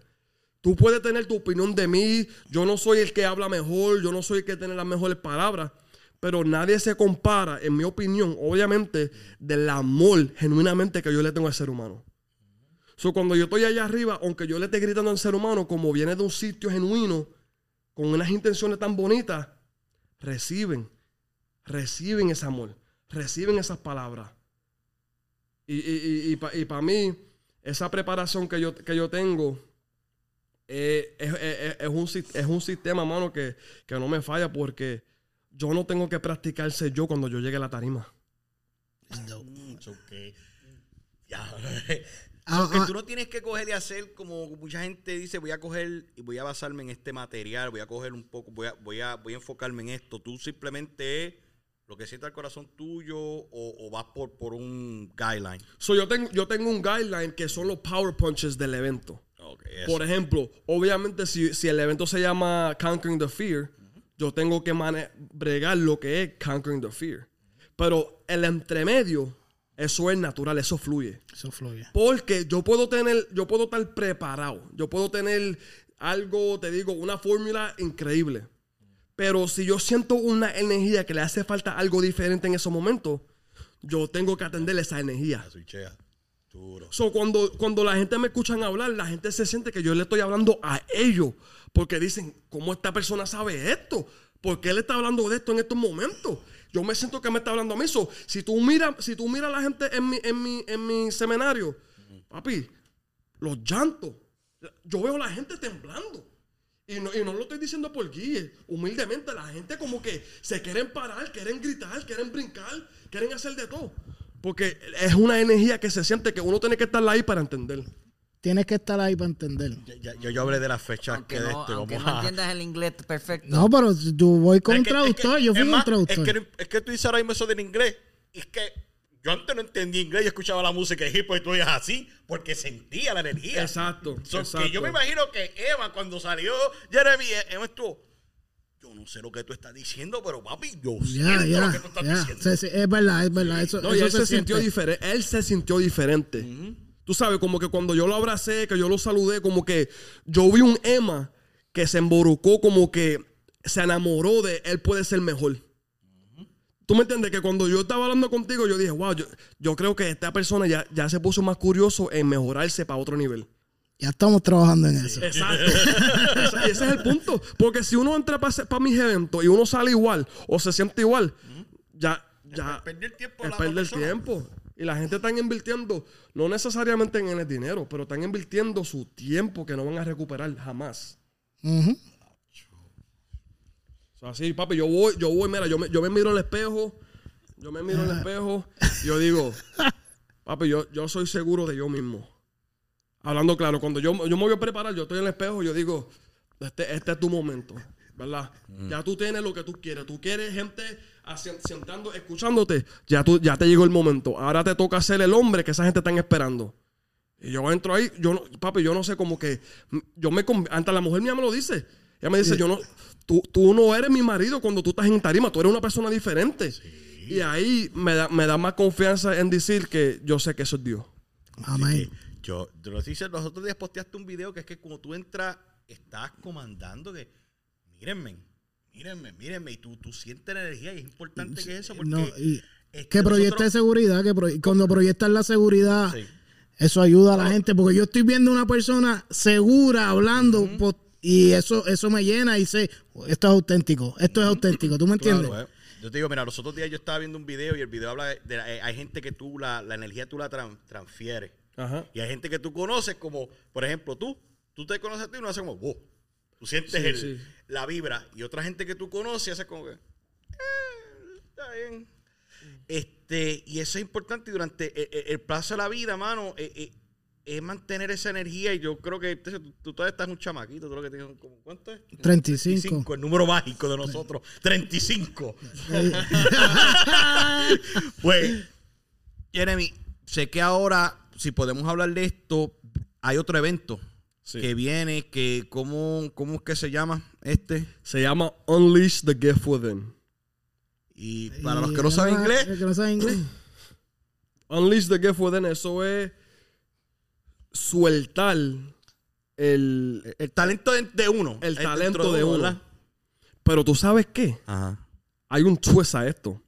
Tú puedes tener tu opinión de mí. Yo no soy el que habla mejor. Yo no soy el que tiene las mejores palabras. Pero nadie se compara, en mi opinión, obviamente, del amor genuinamente que yo le tengo al ser humano. So, cuando yo estoy allá arriba, aunque yo le esté gritando al ser humano, como viene de un sitio genuino, con unas intenciones tan bonitas, reciben, reciben ese amor, reciben esas palabras. Y, y, para mí, esa preparación que yo, que yo tengo eh, es, es- es un, es un sistema, mano, que, que no me falla porque yo no tengo que practicar ser yo cuando yo llegue a la tarima. It's que- ya. Ah, que ah, tú no tienes que coger y hacer como mucha gente dice, voy a coger y voy a basarme en este material, voy a coger un poco, voy a, voy a, voy a enfocarme en esto. Tú simplemente es lo que sienta el corazón tuyo o, o vas por, por un guideline. So, yo, tengo, yo tengo un guideline que son los power punches del evento. Por ejemplo, obviamente si, si el evento se llama Conquering the Fear, yo tengo que bregar lo que es Conquering the Fear. Pero el entremedio, eso es natural, eso fluye. eso fluye. Porque yo puedo tener, yo puedo estar preparado. Yo puedo tener algo, te digo, una fórmula increíble. Pero si yo siento una energía que le hace falta algo diferente en esos momentos, yo tengo que atender esa energía. La. Duro. So, cuando, cuando la gente me escuchan hablar, la gente se siente que yo le estoy hablando a ellos. Porque dicen, ¿cómo esta persona sabe esto? ¿Por qué él está hablando de esto en estos momentos? Yo me siento que me está hablando a mí. So, si tú miras, si tú miras a la gente en mi, en mi, en mi seminario, papi, los llantos. Yo veo a la gente temblando. Y no, y no lo estoy diciendo por guille. Humildemente, la gente como que se quieren parar, quieren gritar, quieren brincar, quieren hacer de todo. Porque es una energía que se siente que uno tiene que estar ahí para entender. Tienes que estar ahí para entender. Ya- ya yo hablé de las fechas Aunque que de no, este. aunque Vamos no a- entiendas el inglés perfecto. No, pero yo voy con Es un que- es traductor. que- yo fui es un más, traductor. Es que, es que tú dices ahora mismo eso del inglés. Es que yo antes no entendía inglés y escuchaba la música de hip hop y tú ibas así porque sentía la energía. Exacto. So, exacto. Que yo me imagino que Eva, cuando salió Jeremy, Eva estuvo. Yo no sé lo que tú estás diciendo, pero papi, yo siento lo que tú estás diciendo. Sí, sí, es verdad, es verdad. Eso, No, y eso él se, sintió diferente. Él se sintió diferente. Tú sabes, como que cuando yo lo abracé, que yo lo saludé, como que yo vi un Emma que se emborucó, como que se enamoró de él puede ser mejor. Tú me entiendes que cuando yo estaba hablando contigo, yo dije, wow, yo, yo creo que esta persona ya, ya se puso más curioso en mejorarse para otro nivel. Ya estamos trabajando en eso. Exacto. Ese ese es el punto. Porque si uno entra para mis eventos y uno sale igual o se siente igual, ya, ya Perdió el tiempo es la perder tiempo. Y la gente está invirtiendo, no necesariamente en el dinero, pero están invirtiendo su tiempo que no van a recuperar jamás. O sea, así, papi, yo voy, yo voy, mira, yo me, yo me miro al espejo, yo me miro al espejo y yo digo, papi, yo, yo soy seguro de yo mismo. Hablando claro, cuando yo, yo me voy a preparar, yo estoy en el espejo, yo digo, este, este es tu momento, ¿verdad? Ya tú tienes lo que tú quieres. Tú quieres gente sentando, escuchándote. Ya, tú, ya te llegó el momento. Ahora te toca ser el hombre que esa gente están esperando. Y yo entro ahí, yo no, papi, yo no sé cómo que, yo me, hasta la mujer mía me lo dice. Ella me dice, yo no, tú, tú no eres mi marido cuando tú estás en tarima, tú eres una persona diferente. Y ahí me da, me da más confianza en decir que yo sé que eso es Dios. Amén. Yo, yo lo hice, los otros días posteaste un video que es que cuando tú entras, estás comandando que, mírenme, mírenme, mírenme, y tú, tú sientes la energía y es importante que eso, porque No, y este, que proyecte nosotros- seguridad, que pro- cuando proyectas la seguridad, Sí. eso ayuda a la gente, porque yo estoy viendo una persona segura hablando y eso, eso me llena y sé, esto es auténtico, esto es auténtico, ¿tú me entiendes? Claro, eh. Yo te digo, mira, los otros días yo estaba viendo un video y el video habla de, de la- eh, hay gente que tú, la, la energía tú la tran- transfieres. Ajá. Y hay gente que tú conoces como, por ejemplo, tú. Tú te conoces a ti y uno hace como, wow. Tú sientes Sí, el- sí. la vibra. Y otra gente que tú conoces hace como que, eh, está bien. Este, y eso es importante durante el, el- el plazo de la vida, mano. eh, eh, es mantener esa energía y yo creo que tú, tú todavía estás un chamaquito, tú lo que tienes como, ¿cuánto es? 35. el número mágico de nosotros, 35. pues, Jeremy, sé que ahora, si podemos hablar de esto, hay otro evento Sí. que viene, que ¿cómo, ¿cómo es que se llama este? Se llama Unleash the Gift Within. Y para los que no saben inglés, los que no saben inglés, Unleash the Gift Within, eso es sueltar el... el talento de, de uno. El talento de uno. Pero tú sabes qué? Ajá. Hay un twist a esto.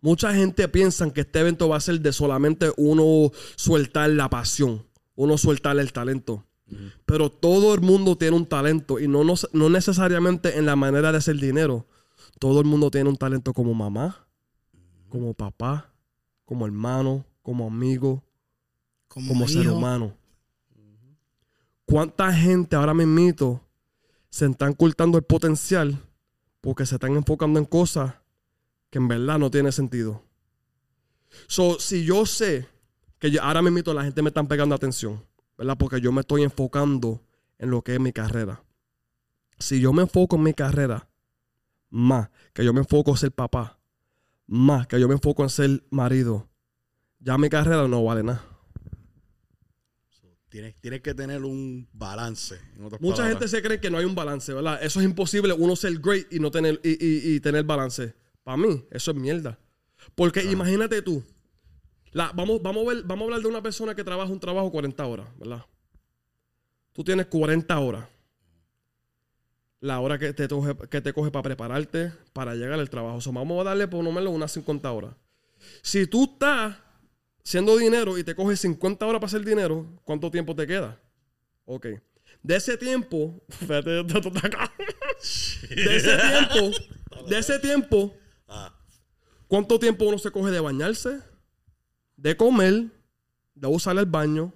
Mucha gente piensa que este evento va a ser de solamente uno sueltar la pasión, uno sueltar el talento. Pero todo el mundo tiene un talento y no, no, no necesariamente en la manera de hacer dinero. Todo el mundo tiene un talento como mamá, como papá, como hermano, como amigo, como, como ser humano. ¿Cuánta gente ahora mismito se están ocultando el potencial porque se están enfocando en cosas que en verdad no tiene sentido? So, si yo sé que yo- ahora mismito la gente me están pegando atención, ¿verdad? Porque yo me estoy enfocando en lo que es mi carrera. Si yo me enfoco en mi carrera, más que yo me enfoco en ser papá, más que yo me enfoco en ser marido, ya mi carrera no vale nada. Tienes, tienes que tener un balance. en Mucha palabras. gente se cree que no hay un balance, ¿verdad? Eso es imposible, uno ser great y no tener, y, y- y tener balance. Para mí, eso es mierda. Porque imagínate tú, la- vamos, vamos, a ver, vamos a hablar de una persona que trabaja un trabajo 40 horas, ¿verdad? Tú tienes 40 horas. La hora que te, coge, que te coge para prepararte, para llegar al trabajo. O sea, vamos a darle por lo menos unas 50 horas. Si tú estás haciendo dinero y te coges 50 horas para hacer dinero, ¿cuánto tiempo te queda? Ok. De ese tiempo, de ese tiempo, de ese tiempo, Ah, ¿cuánto tiempo uno se coge de bañarse, de comer, de usar el baño,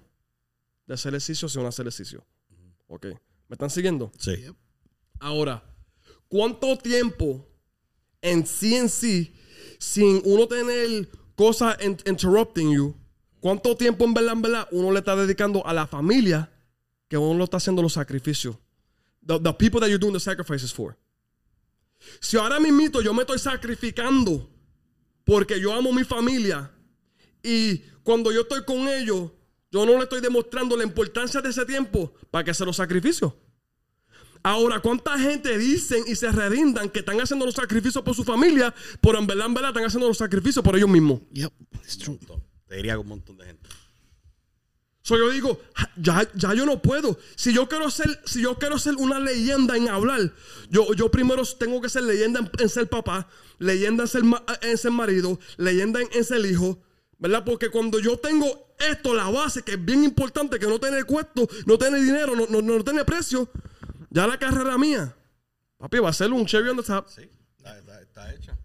de hacer ejercicio si uno hace ejercicio? Ok. ¿Me están siguiendo? sí. Ahora, ¿cuánto tiempo en sí en sí, sin uno tener cosas in- interrupting you, cuánto tiempo en verdad, en verdad, uno le está dedicando a la familia que uno lo está haciendo los sacrificios? The, the people that you're doing the sacrifices for. Si ahora mismito yo me estoy sacrificando porque yo amo mi familia y cuando yo estoy con ellos, yo no le estoy demostrando la importancia de ese tiempo para que se los sacrificio. Ahora, ¿cuánta gente dicen y se redindan que están haciendo los sacrificios por su familia, pero en verdad, en verdad están haciendo los sacrificios por ellos mismos? Yep, it's true. Te diría un montón de gente. So yo digo, "Ja, ya, ya yo no puedo. Si yo quiero ser, si yo quiero ser una leyenda en hablar, yo, yo primero tengo que ser leyenda en, en ser papá, leyenda en ser, ma- en ser marido, leyenda en, en ser hijo. ¿Verdad? Porque cuando yo tengo esto, la base, que es bien importante, que no tiene cuento, no tiene dinero, no, no, no tiene precio, ya la carrera mía, papi, va a ser un cherry on the top. Sí, está, está- está hecha.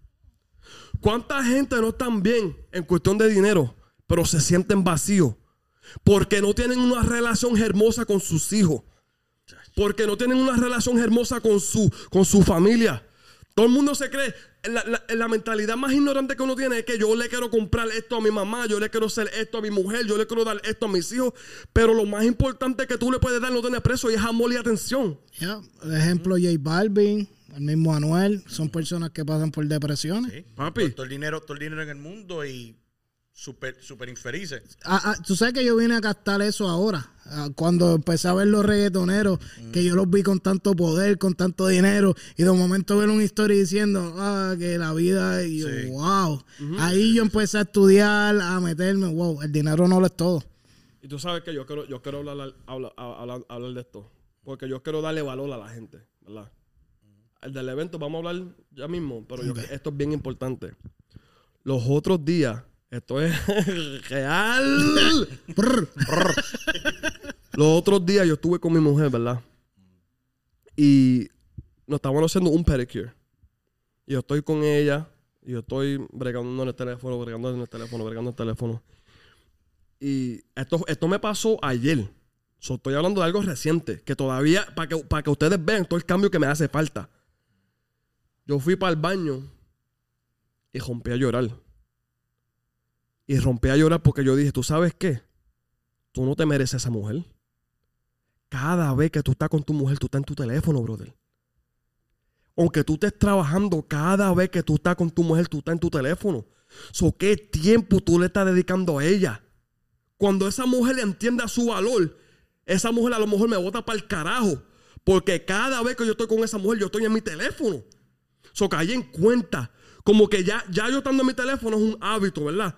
¿Cuánta gente no están bien en cuestión de dinero? pero se sienten vacíos. Porque no tienen una relación hermosa con sus hijos. Porque no tienen una relación hermosa con su, con su familia. Todo el mundo se cree. La, la- la mentalidad más ignorante que uno tiene es que yo le quiero comprar esto a mi mamá, yo le quiero hacer esto a mi mujer, yo le quiero dar esto a mis hijos. Pero lo más importante que tú le puedes dar no tiene precio y es amor y atención. Ya, Por ejemplo, J Balvin, el mismo Anuel, son personas que pasan por depresiones. Sí. Papi. Todo el dinero, todo el dinero en el mundo y súper super infelices. Ah, ah, tú sabes que yo vine a captar eso ahora. ah, cuando empecé a ver los reggaetoneros, que yo los vi con tanto poder, con tanto dinero, y de momento ver una historia diciendo, ah, que la vida, y yo, Sí. wow. Ahí yo empecé a estudiar, a meterme, wow, el dinero no lo es todo. Y tú sabes que yo quiero, yo quiero hablar, hablar, hablar- hablar de esto. Porque yo quiero darle valor a la gente, ¿verdad? El del evento vamos a hablar ya mismo, pero yo- esto es bien importante. Los otros días, esto es real. Los otros días yo estuve con mi mujer, ¿verdad? Y nos estábamos haciendo un pedicure. Yo estoy con ella, y yo estoy bregando en el teléfono, bregando en el teléfono, bregando en el teléfono. Y esto, esto me pasó ayer. So, estoy hablando de algo reciente, que todavía, para que, para que ustedes vean todo el cambio que me hace falta. Yo fui para el baño y rompí a llorar. Y rompí a llorar porque yo dije, ¿tú sabes qué? Tú no te mereces a esa mujer. Cada vez que tú estás con tu mujer, tú estás en tu teléfono, brother. Aunque tú estés trabajando, cada vez que tú estás con tu mujer, tú estás en tu teléfono. So, ¿Qué tiempo tú le estás dedicando a ella? Cuando esa mujer entienda su valor, esa mujer a lo mejor me bota para el carajo. Porque cada vez que yo estoy con esa mujer, yo estoy en mi teléfono. So, caí en cuenta. Como que ya, ya yo estando en mi teléfono es un hábito, ¿verdad?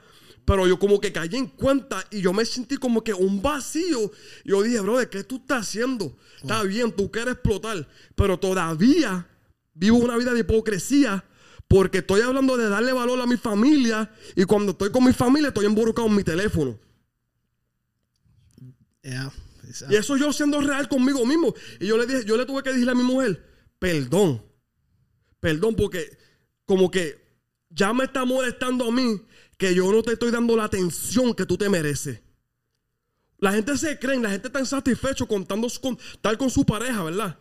Pero yo como que caí en cuenta y yo me sentí como que un vacío. Yo dije, brother, ¿qué tú estás haciendo? Está bien, tú quieres explotar. Pero todavía vivo una vida de hipocresía porque estoy hablando de darle valor a mi familia y cuando estoy con mi familia estoy involucrado en mi teléfono. Y eso yo siendo real conmigo mismo. Y yo le dije, yo le tuve que decirle a mi mujer, perdón. Perdón, porque como que ya me está molestando a mí que yo no te estoy dando la atención que tú te mereces. La gente se cree, la gente está insatisfecho contando con, estar con su pareja, ¿verdad?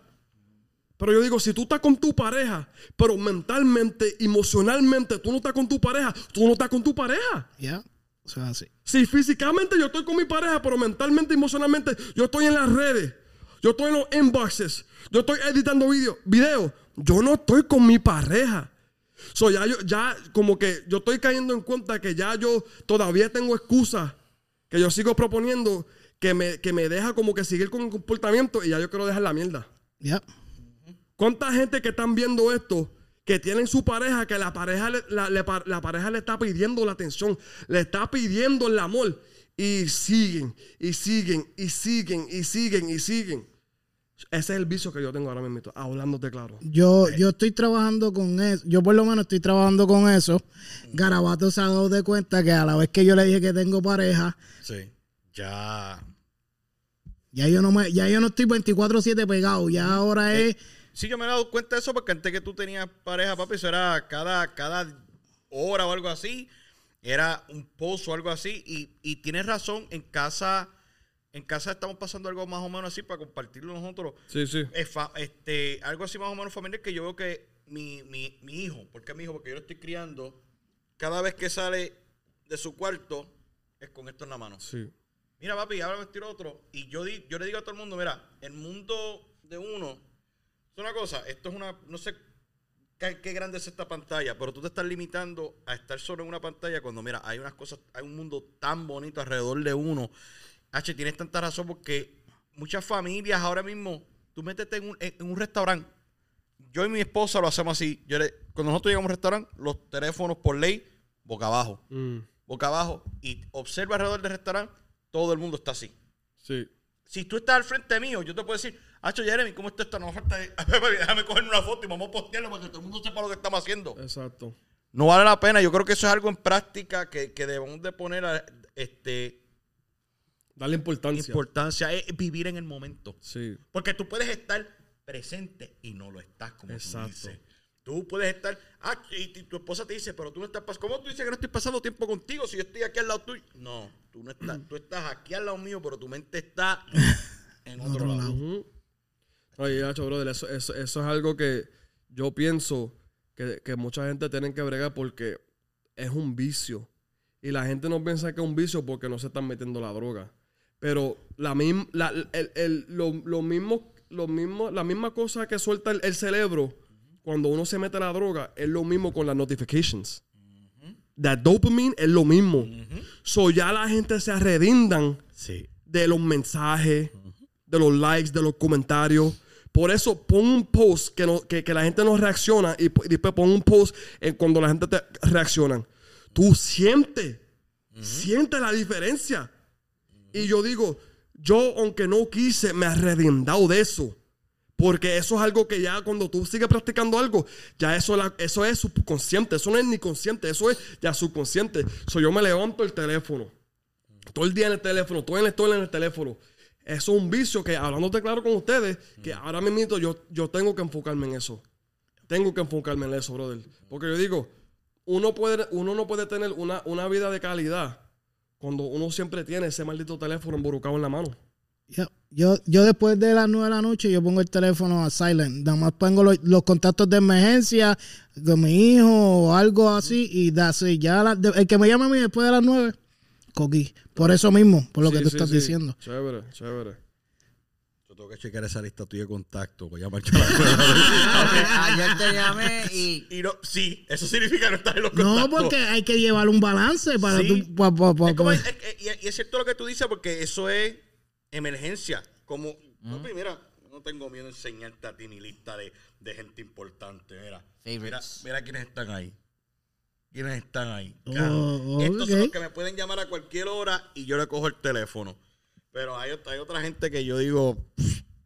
Pero yo digo, si tú estás con tu pareja, pero mentalmente, emocionalmente, tú no estás con tu pareja, tú no estás con tu pareja. ya, eso es así. Si físicamente yo estoy con mi pareja, pero mentalmente, emocionalmente, yo estoy en las redes, yo estoy en los inboxes, yo estoy editando video, video, yo no estoy con mi pareja. So, ya, yo, ya como que yo estoy cayendo en cuenta que ya yo todavía tengo excusas que yo sigo proponiendo que me, que me deja como que seguir con el comportamiento y ya yo quiero dejar la mierda. Ya, ¿Cuánta gente que están viendo esto, que tienen su pareja, que la pareja le, la, le la pareja le está pidiendo la atención, le está pidiendo el amor, y siguen, y siguen, y siguen, y siguen, y siguen? Ese es el vicio que yo tengo ahora mismo, hablándote claro. Yo, yo estoy trabajando con eso. Yo por lo menos estoy trabajando con eso. Garabato se ha dado de cuenta que a la vez que yo le dije que tengo pareja, Sí. Ya. ya yo no me, ya yo no estoy 24-7 pegado. Ya ahora es. Sí, yo me he dado cuenta de eso porque antes que tú tenías pareja, papi, eso era cada, cada hora o algo así. Era un pozo o algo así. Y, y tienes razón, en casa, en casa estamos pasando algo más o menos así para compartirlo nosotros. Sí, sí. Este, algo así más o menos familiar que yo veo que mi, mi, mi hijo, ¿por qué mi hijo? Porque yo lo estoy criando, cada vez que sale de su cuarto, es con esto en la mano. Sí. Mira, papi, ahora me estiro otro. Y yo, di- yo le digo a todo el mundo, mira, el mundo de uno es una cosa, esto es una, no sé qué, qué grande es esta pantalla, pero tú te estás limitando a estar solo en una pantalla cuando, mira, hay unas cosas, hay un mundo tan bonito alrededor de uno. H, tienes tanta razón porque muchas familias ahora mismo, tú métete en un, en un restaurante. Yo y mi esposa lo hacemos así. Yo le- cuando nosotros llegamos a un restaurante, los teléfonos por ley, boca abajo Mm, boca abajo y observa alrededor del restaurante, todo el mundo está así. sí. Si tú estás al frente mío, yo te puedo decir, Hacho Jeremy, ¿cómo está esto? No falta de- Déjame coger una foto y vamos a postearlo para que todo el mundo sepa lo que estamos haciendo. Exacto. No vale la pena. Yo creo que eso es algo en práctica que, que debemos de poner a- este, Dale importancia. importancia, es vivir en el momento. sí. Porque tú puedes estar presente y no lo estás, como Exacto. tú dices. Tú puedes estar, ah, y, tu esposa te dice, pero tú no estás pasando, ¿cómo tú dices que no estoy pasando tiempo contigo si yo estoy aquí al lado tuyo? No, tú no estás, tú estás aquí al lado mío, pero tu mente está en otro, otro lado. lado. Oye, Hacho, brother, eso, eso, eso es algo que yo pienso que, que mucha gente tiene que bregar porque es un vicio. Y la gente no piensa que es un vicio porque no se están metiendo la droga. Pero la, misma la, el- el- lo, lo mismo, lo mismo, la misma cosa que suelta el, el cerebro cuando uno se mete la droga es lo mismo con las notifications. That dopamine es lo mismo. So ya la gente se arredindan Sí. de los mensajes, de los likes, de los comentarios. Por eso pon un post que, no, que, que la gente no reacciona y, después pon un post en cuando la gente te reacciona. Tú sientes, sientes la diferencia. Y yo digo, yo aunque no quise, me he arrepentido de eso. Porque eso es algo que ya cuando tú sigues practicando algo, ya eso, la- eso es subconsciente, eso no es ni consciente, eso es ya subconsciente. So, yo me levanto el teléfono, todo el día en el teléfono, todo en el, todo en el teléfono. Eso es un vicio que, hablándote claro con ustedes, que ahora mismo yo, yo tengo que enfocarme en eso. Tengo que enfocarme en eso, brother. Porque yo digo, uno, puede, uno no puede tener una, una vida de calidad cuando uno siempre tiene ese maldito teléfono emborucado en la mano. Yo, yo, yo después de las 9 de la noche, yo pongo el teléfono a silent. Nada más pongo los, los contactos de emergencia de mi hijo o algo así y da así. Ya la- de- el que me llame a mí después de las 9, coquí. Por eso mismo, por lo que tú sí, estás sí. diciendo. Chévere, chévere. Tengo que checar esa lista tuya de contacto. Voy a la Ayer te llamé y Y no, sí, eso significa no estar en los No, contactos. porque hay que llevar un balance para Sí. tú. pa- pa- pa- Es como- pa- es- es- y, y es cierto lo que tú dices porque eso es emergencia. Como, papi, mira, no tengo miedo de enseñarte a ti mi lista de, de gente importante. Mira, mira, mira quiénes están ahí. ¿Quiénes están ahí? Oh, Claro. Estos son los que me pueden llamar a cualquier hora y yo le cojo el teléfono. Pero hay, otra- hay otra gente que yo digo,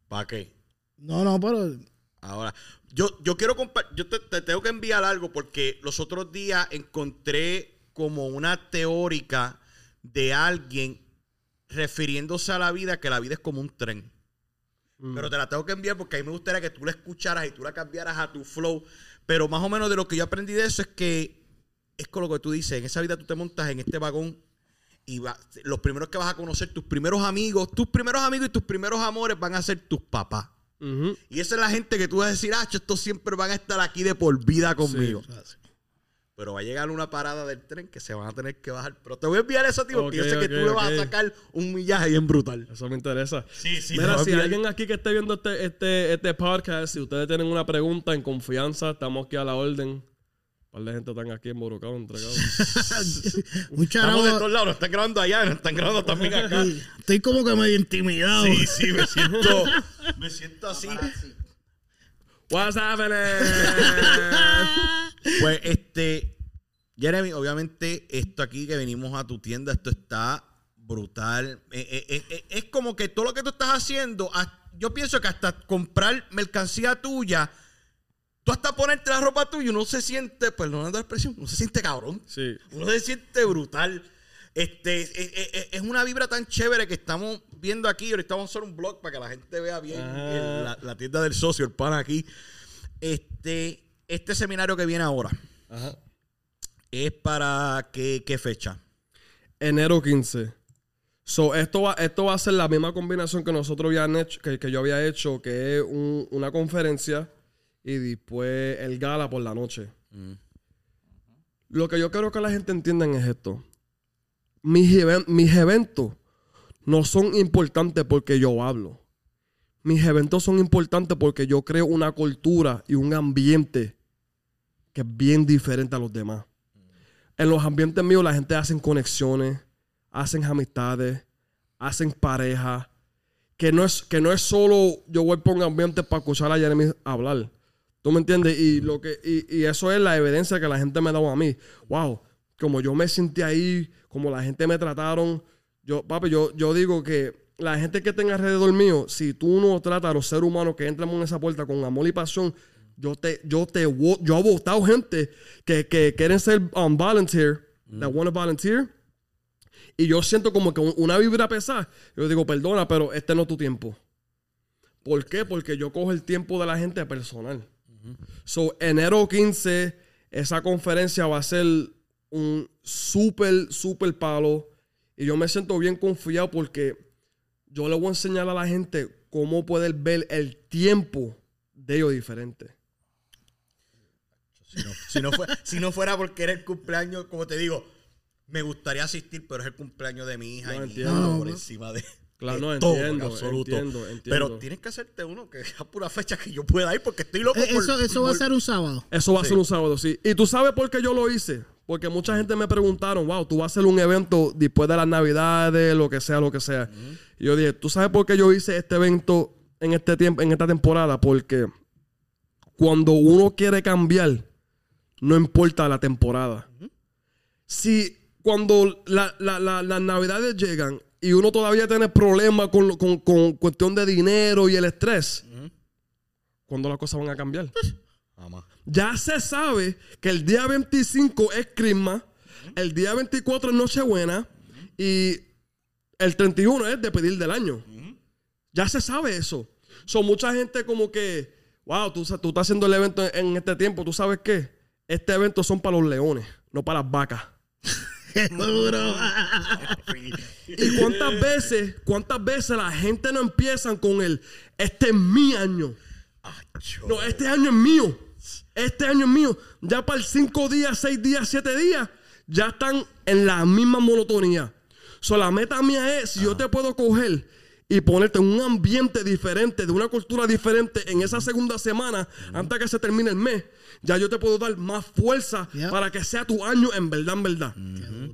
¿para qué? No, no, pero. Ahora, yo, yo quiero compa- yo te, te tengo que enviar algo porque los otros días encontré como una teórica de alguien refiriéndose a la vida que la vida es como un tren. Pero te la tengo que enviar porque a mí me gustaría que tú la escucharas y tú la cambiaras a tu flow. Pero más o menos de lo que yo aprendí de eso es que es con lo que tú dices. En esa vida tú te montas en este vagón y va- los primeros que vas a conocer, tus primeros amigos, tus primeros amigos y tus primeros amores van a ser tus papás. Y esa es la gente que tú vas a decir, ah, estos siempre van a estar aquí de por vida conmigo. Pero va a llegar una parada del tren que se van a tener que bajar. Pero te voy a enviar eso, tío, porque yo sé que tú le vas a sacar un millaje bien brutal. Eso me interesa. Sí, sí. Mira, si alguien aquí que esté viendo este, este, este podcast, si ustedes tienen una pregunta en confianza, estamos aquí a la orden. Un par de gente están aquí emborocados, entregados. Un Estamos de charado. todos lados, nos están grabando allá, nos están grabando también acá. Estoy como que medio intimidado. Sí, sí, me siento, me siento así. What's happening? Pues este, Jeremy, obviamente esto aquí que venimos a tu tienda, esto está brutal. Eh, eh, eh, es como que todo lo que tú estás haciendo, yo pienso que hasta comprar mercancía tuya, tú hasta ponerte la ropa tuya, uno se siente, perdonando la expresión, uno se siente cabrón. sí. Uno se siente brutal. Este, es, es- es una vibra tan chévere que estamos viendo aquí. Ahorita vamos a hacer un blog para que la gente vea bien el- la, la tienda del socio, el pan aquí. Este, este seminario que viene ahora Ajá. es para qué, qué fecha. Enero 15. So, esto, va, esto va a ser la misma combinación que nosotros habían hecho, que, que yo había hecho, que es un- una conferencia y después el gala por la noche. Lo que yo quiero que la gente entienda es esto. Mis, even- mis eventos no son importantes porque yo hablo. Mis eventos son importantes porque yo creo una cultura y un ambiente que es bien diferente a los demás. En los ambientes míos la gente hace conexiones, hacen amistades, hacen pareja. Que no es, que no es solo yo voy por un ambiente para escuchar a Jeremy hablar. ¿Tú me entiendes? Y, lo que, y, y eso es la evidencia que la gente me ha dado a mí. Wow, como yo me sentí ahí, como la gente me trataron. Yo, papi, yo, yo digo que la gente que tenga alrededor mío, si tú no tratas a los seres humanos que entran en esa puerta con amor y pasión, yo te, yo te, yo he votado gente que, que quieren ser um, volunteer, that want to volunteer, y yo siento como que un- una vibra pesada. Yo digo, perdona, pero este no es tu tiempo. ¿Por qué? Porque yo cojo el tiempo de la gente personal. So, enero 15, esa conferencia va a ser un súper, súper palo. Y yo me siento bien confiado porque yo le voy a enseñar a la gente cómo pueden ver el tiempo de ellos diferente. Si no, si no fue- si no fuera porque era el cumpleaños, como te digo, me gustaría asistir, pero es el cumpleaños de mi hija No, y mi hija No, por no. encima de, Claro, de no, todo, entiendo, en absoluto. entiendo, entiendo. Pero tienes que hacerte uno que sea pura fecha que yo pueda ir porque estoy loco Eh, por- Eso, eso va a ser un sábado. Eso va a ser un sábado, sí. Y tú sabes por qué yo lo hice. Porque mucha gente me preguntaron, wow, tú vas a hacer un evento después de las navidades, lo que sea, lo que sea. Y yo dije, ¿tú sabes por qué yo hice este evento en este tiempo, en esta temporada? Porque cuando uno quiere cambiar, no importa la temporada. Si cuando la- la- la- las navidades llegan y uno todavía tiene problemas con, con, con cuestión de dinero y el estrés, ¿cuándo las cosas van a cambiar? Jamás. Ya se sabe que el día 25 es Christmas, el día 24 es Nochebuena y el 31 es de pedir del año. Ya se sabe eso. Son mucha gente como que, wow, tú, tú estás haciendo el evento en, en este tiempo, ¿tú sabes qué? Este evento son para los leones, no para las vacas. ¿Y cuántas veces, cuántas veces la gente no empiezan con el, este es mi año? No, este año es mío. Este año es mío. Ya para el 5 días, 6 días, 7 días, ya están en la misma monotonía. So, la meta mía es, si yo te puedo coger y ponerte en un ambiente diferente, de una cultura diferente en esa segunda semana, antes que se termine el mes, ya yo te puedo dar más fuerza para que sea tu año en verdad, en verdad.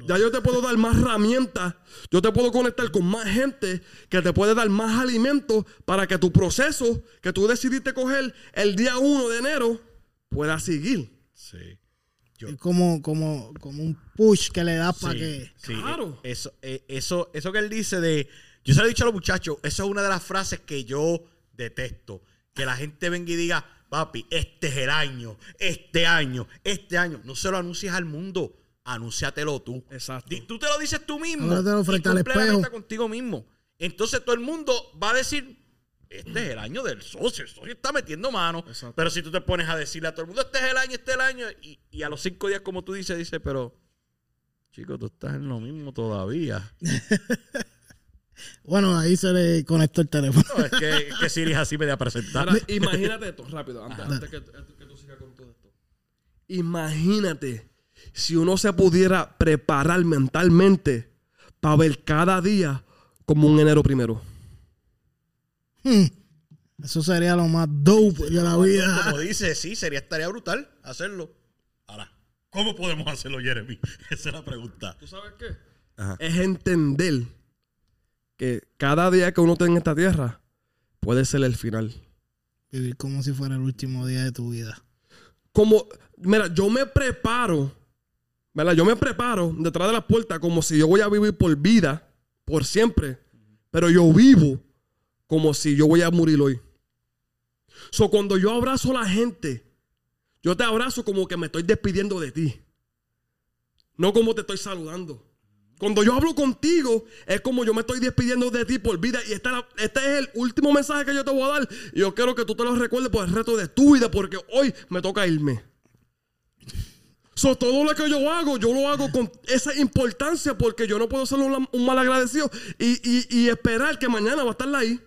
Ya yo te puedo dar más herramientas, yo te puedo conectar con más gente que te puede dar más alimentos para que tu proceso que tú decidiste coger el día 1 de enero pueda seguir. Sí. Yo- Es como, como, como un push que le das para que. sí, Claro. eh, Eso, eh, eso, eso que él dice de. Yo se lo he dicho a los muchachos, eso es una de las frases que yo detesto. Que la gente venga y diga, papi, este es el año, este año, este año. No se lo anuncies al mundo, anúnciatelo tú. Exacto. Tú te lo dices tú mismo. Háblatelo frente y al cumple la espejo. contigo mismo. Entonces todo el mundo va a decir, este es el año del socio, el socio está metiendo mano. Exacto. Pero si tú te pones a decirle a todo el mundo, este es el año, este es el año, y, y a los cinco días, como tú dices, dice, pero, chico, tú estás en lo mismo todavía. Bueno, ahí se le conectó el teléfono. No, es que, es que Siri es así media presentar. Ahora, imagínate esto, rápido, antes, antes que, tú sigas con todo esto. Imagínate si uno se pudiera preparar mentalmente para ver cada día como un enero primero. Hmm. Eso sería lo más dope de la vida. Como dice, sí, sería, estaría brutal hacerlo. Ahora, ¿cómo podemos hacerlo, Jeremy? Esa es la pregunta. ¿Tú sabes qué? Ajá. Es entender que cada día que uno está en esta tierra puede ser el final. Vivir como si fuera el último día de tu vida. Como, mira, yo me preparo, ¿verdad? Yo me preparo detrás de la puerta como si yo voy a vivir por vida, por siempre, pero yo vivo como si yo voy a morir hoy. So, cuando yo abrazo a la gente, yo te abrazo como que me estoy despidiendo de ti, no como te estoy saludando. Cuando yo hablo contigo, es como yo me estoy despidiendo de ti por vida. Y esta- este es el último mensaje que yo te voy a dar. Y yo quiero que tú te lo recuerdes por el resto de tu vida, porque hoy me toca irme. So, todo lo que yo hago, yo lo hago con esa importancia, porque yo no puedo ser un, un mal agradecido y, y- y esperar que mañana va a estar ahí.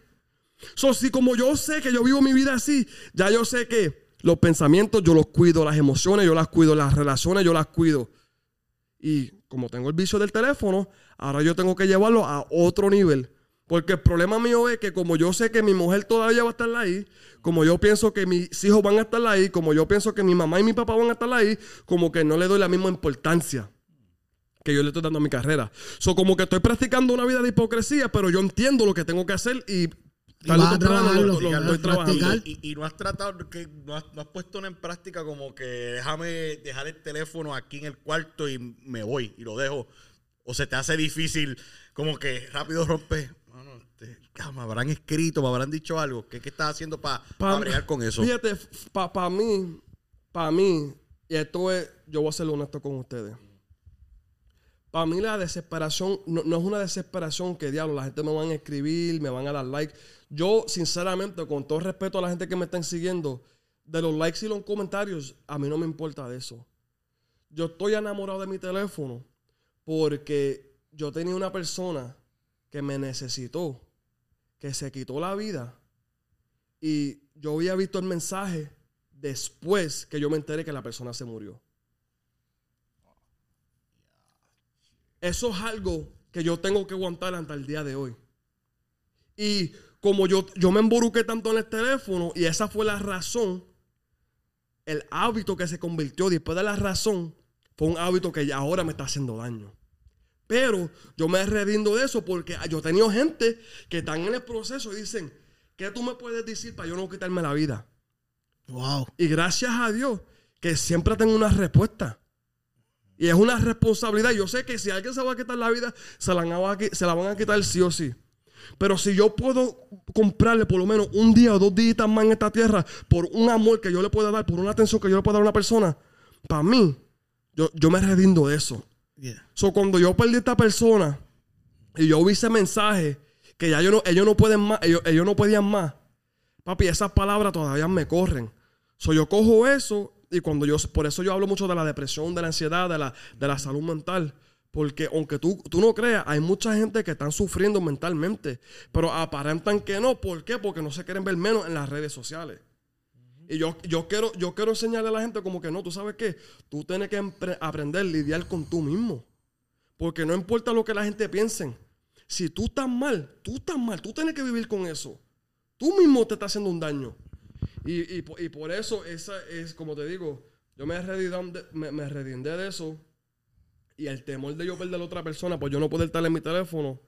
So, si como yo sé que yo vivo mi vida así, ya yo sé que los pensamientos yo los cuido, las emociones yo las cuido, las relaciones yo las cuido. Y como tengo el vicio del teléfono, ahora yo tengo que llevarlo a otro nivel. Porque el problema mío es que como yo sé que mi mujer todavía va a estar ahí, como yo pienso que mis hijos van a estar ahí, como yo pienso que mi mamá y mi papá van a estar ahí, como que no le doy la misma importancia que yo le estoy dando a mi carrera. So, como que estoy practicando una vida de hipocresía, pero yo entiendo lo que tengo que hacer y lo- lo- lo practicar. Y, y no has tratado, que no has, no has puesto en práctica como que déjame dejar el teléfono aquí en el cuarto y me voy y lo dejo. O se te hace difícil, como que rápido rompes. Mano, este, ah, me habrán escrito, me habrán dicho algo. ¿Qué, qué estás haciendo para Pa- bregar con eso? Fíjate, para mí, para mí, y esto es, yo voy a ser honesto con ustedes. Para mí la desesperación no, no es una desesperación que diablo, la gente me van a escribir, me van a dar like. Yo, sinceramente, con todo respeto a la gente que me están siguiendo, de los likes y los comentarios, a mí no me importa eso. Yo estoy enamorado de mi teléfono porque yo tenía una persona que me necesitó, que se quitó la vida y yo había visto el mensaje después que yo me enteré que la persona se murió. Eso es algo que yo tengo que aguantar hasta el día de hoy. Y como yo, yo me emboruqué tanto en el teléfono y esa fue la razón, el hábito que se convirtió después de la razón fue un hábito que ya ahora me está haciendo daño. Pero yo me redindo de eso porque yo he tenido gente que están en el proceso y dicen, ¿qué tú me puedes decir para yo no quitarme la vida? Wow. Y gracias a Dios que siempre tengo una respuesta. Y es una responsabilidad. Yo sé que si alguien se va a quitar la vida, se la, van a, se la van a quitar sí o sí. Pero si yo puedo comprarle por lo menos un día o dos días más en esta tierra por un amor que yo le pueda dar, por una atención que yo le pueda dar a una persona, para mí, yo, yo me redindo de eso. Yeah. So, cuando yo perdí a esta persona y yo vi ese mensaje que ya yo no, ellos no pueden más, ellos, ellos no podían más, papi, esas palabras todavía me corren. So, yo cojo eso y cuando yo, por eso yo hablo mucho de la depresión, de la ansiedad, de la, de la salud mental. Porque aunque tú, tú no creas, hay mucha gente que están sufriendo mentalmente, pero aparentan que no. ¿Por qué? Porque no se quieren ver menos en las redes sociales. Y yo, yo, quiero, yo quiero enseñarle a la gente como que no, tú sabes qué, tú tienes que aprender a lidiar con tú mismo. Porque no importa lo que la gente piense. Si tú estás mal, tú estás mal, tú tienes que vivir con eso. Tú mismo te estás haciendo un daño. Y, y por eso, esa es, como te digo, yo me redindé, me, me redindé de eso. Y el temor de yo perder a la otra persona, pues yo no poder estar en mi teléfono.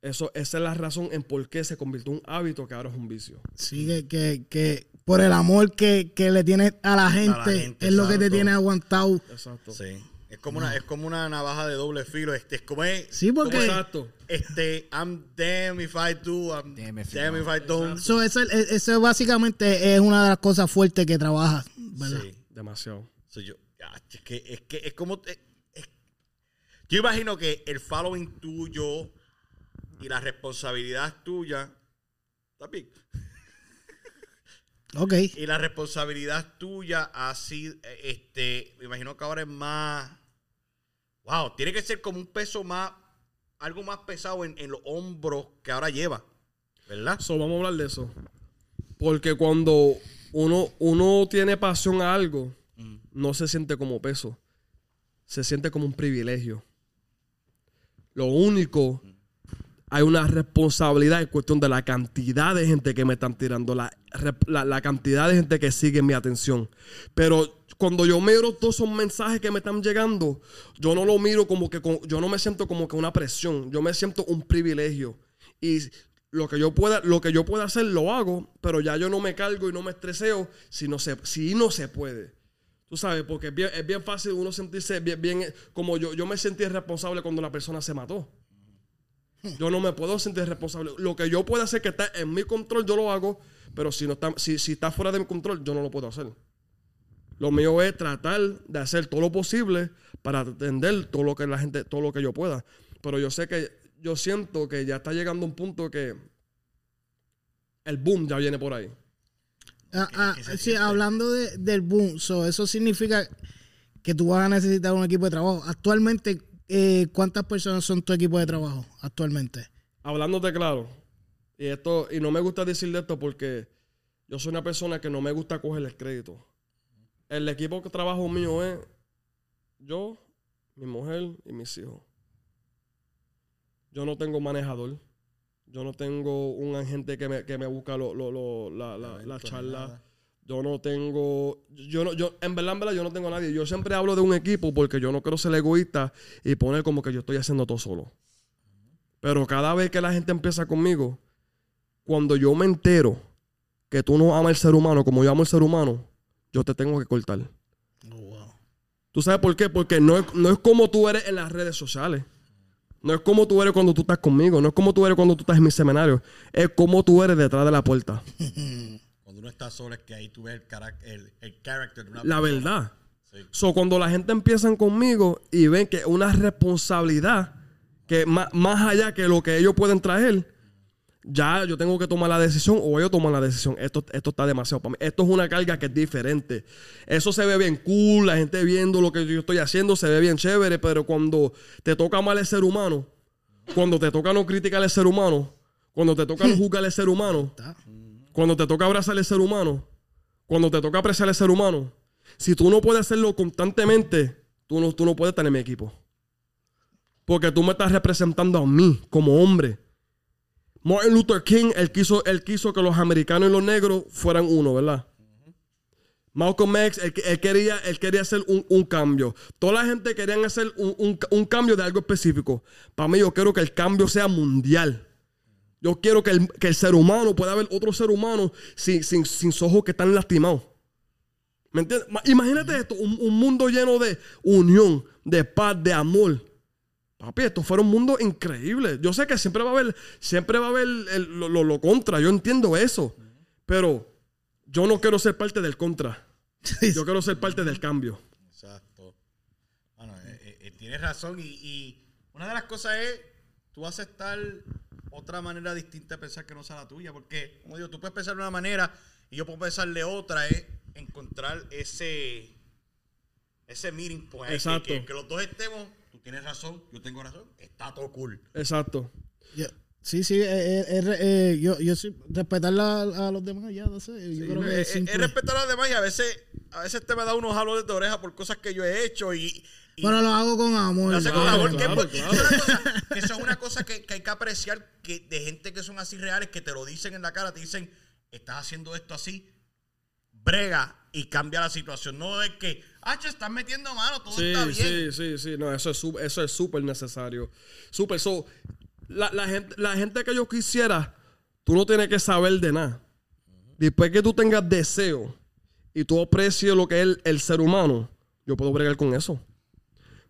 Eso, esa es la razón en por qué se convirtió en un hábito que ahora es un vicio. Sí, que, que, que por el amor que, que le tienes a la gente, gente, es lo que te tiene aguantado. Exacto. Sí. Es como, una, es como una navaja de doble filo. Este, es como es, Sí, porque Exacto. este, I'm damn if I do, I'm Damn if damn if I don't. eso, eso, eso básicamente es una de las cosas fuertes que trabajas, ¿verdad? Sí. Demasiado. So, yo, es que es que es como es- yo imagino que el following tuyo y la responsabilidad tuya está bien. Ok. y la responsabilidad tuya así eh, este me imagino que ahora es más wow tiene que ser como un peso más algo más pesado en, en los hombros que ahora lleva ¿verdad? So, vamos a hablar de eso. Porque cuando uno, uno tiene pasión a algo, no se siente como peso. Se siente como un privilegio. Lo único, hay una responsabilidad en cuestión de la cantidad de gente que me están tirando, la, la- cantidad de gente que sigue mi atención. Pero cuando yo miro todos esos mensajes que me están llegando, yo no lo miro como que, yo no me siento como que una presión, yo me siento un privilegio. Y lo que yo pueda, lo que yo pueda hacer, lo hago, pero ya yo no me cargo y no me estreseo si no se, si no se puede. Tú sabes, porque es bien, fácil uno sentirse bien, bien como yo, yo me sentí responsable cuando la persona se mató. Yo no me puedo sentir responsable. Lo que yo pueda hacer que está en mi control, yo lo hago, pero si, no está, si, si está fuera de mi control, yo no lo puedo hacer. Lo mío es tratar de hacer todo lo posible para atender todo lo que la gente, todo lo que yo pueda. Pero yo sé que, yo siento que ya está llegando un punto que el boom ya viene por ahí. Ah, ah, que sí, hablando de- del boom, so, eso significa que tú vas a necesitar un equipo de trabajo. Actualmente, eh, ¿cuántas personas son tu equipo de trabajo actualmente? Hablándote claro, y esto, y no me gusta decir de esto porque yo soy una persona que no me gusta coger el crédito. El equipo que trabajo mío es yo, mi mujer y mis hijos. Yo no tengo manejador. Yo no tengo un agente que me, que me busca lo- lo- lo- la, la- la charla. Yo no tengo, yo no, yo, en verdad, en verdad, yo no tengo a nadie. Yo siempre hablo de un equipo porque yo no quiero ser egoísta y poner como que yo estoy haciendo todo solo. Pero cada vez que la gente empieza conmigo, cuando yo me entero que tú no amas el ser humano como yo amo el ser humano, yo te tengo que cortar. ¿Tú sabes por qué? Porque no es, no es como tú eres en las redes sociales. No es como tú eres cuando tú estás conmigo. No es como tú eres cuando tú estás en mi seminario. Es como tú eres detrás de la puerta. cuando uno está solo es que ahí tú ves el, carac- el, el de una La persona. verdad. Sí. So, cuando la gente empieza conmigo y ven que es una responsabilidad que más, más allá que lo que ellos pueden traer, ya yo tengo que tomar la decisión o ellos toman la decisión. Esto, esto está demasiado para mí. Esto es una carga que es diferente. Eso se ve bien cool, la gente viendo lo que yo estoy haciendo, se ve bien chévere, pero cuando te toca mal el ser humano, cuando te toca no criticar al ser humano, cuando te toca no juzgar al ser humano, cuando te toca abrazar al ser humano, cuando te toca apreciar al ser humano, si tú no puedes hacerlo constantemente, tú no, tú no puedes estar en mi equipo. Porque tú me estás representando a mí como hombre. Martin Luther King, él quiso, él quiso que los americanos y los negros fueran uno, ¿verdad? Malcolm X, él, quería, él quería hacer un, un cambio. Toda la gente quería hacer un, un- un cambio de algo específico. Para mí, yo quiero que el cambio sea mundial. Yo quiero que el, que el ser humano pueda ver otro ser humano sin, sin, sin ojos que están lastimados. ¿Me entiendes? Ma- Imagínate esto, un mundo lleno de unión, de paz, de amor. Papi, esto fuera un mundo increíble. Yo sé que siempre va a haber, siempre va a haber el- lo, lo- lo contra. Yo entiendo eso. Pero yo no quiero ser parte del contra. Yo quiero ser parte del cambio. Exacto. Bueno, eh, eh, eh, tienes razón. Y, y una de las cosas es tú aceptar otra manera distinta de pensar que no sea la tuya. Porque, como digo, tú puedes pensar de una manera y yo puedo pensar de otra. Es encontrar ese ese meeting point. que- Exacto. Que, que los dos estemos. Tienes razón, yo tengo razón. Está todo cool. Exacto. Sí, sí, eh, eh, eh, eh, yo, yo sí, respetar la- a los demás ya, no sé, yo creo que Eh, es eh, respetar a los demás y a veces, a veces te me da unos jalones de oreja por cosas que yo he hecho y. y- Pero lo hago con amor. Lo hace con Claro, amor, que claro, claro. eso es una cosa- que eso es una cosa que, que hay que apreciar que de gente que son así reales, que te lo dicen en la cara, te dicen, estás haciendo esto así, brega y cambia la situación. No es que, ah, che, estás metiendo mano, todo Sí, está bien. sí, sí, sí. No, eso es eso es súper necesario. Súper. So, la, la gente, la gente que yo quisiera, tú no tienes que saber de nada. Después que tú tengas deseo y tú aprecies lo que es el, el ser humano, yo puedo bregar con eso.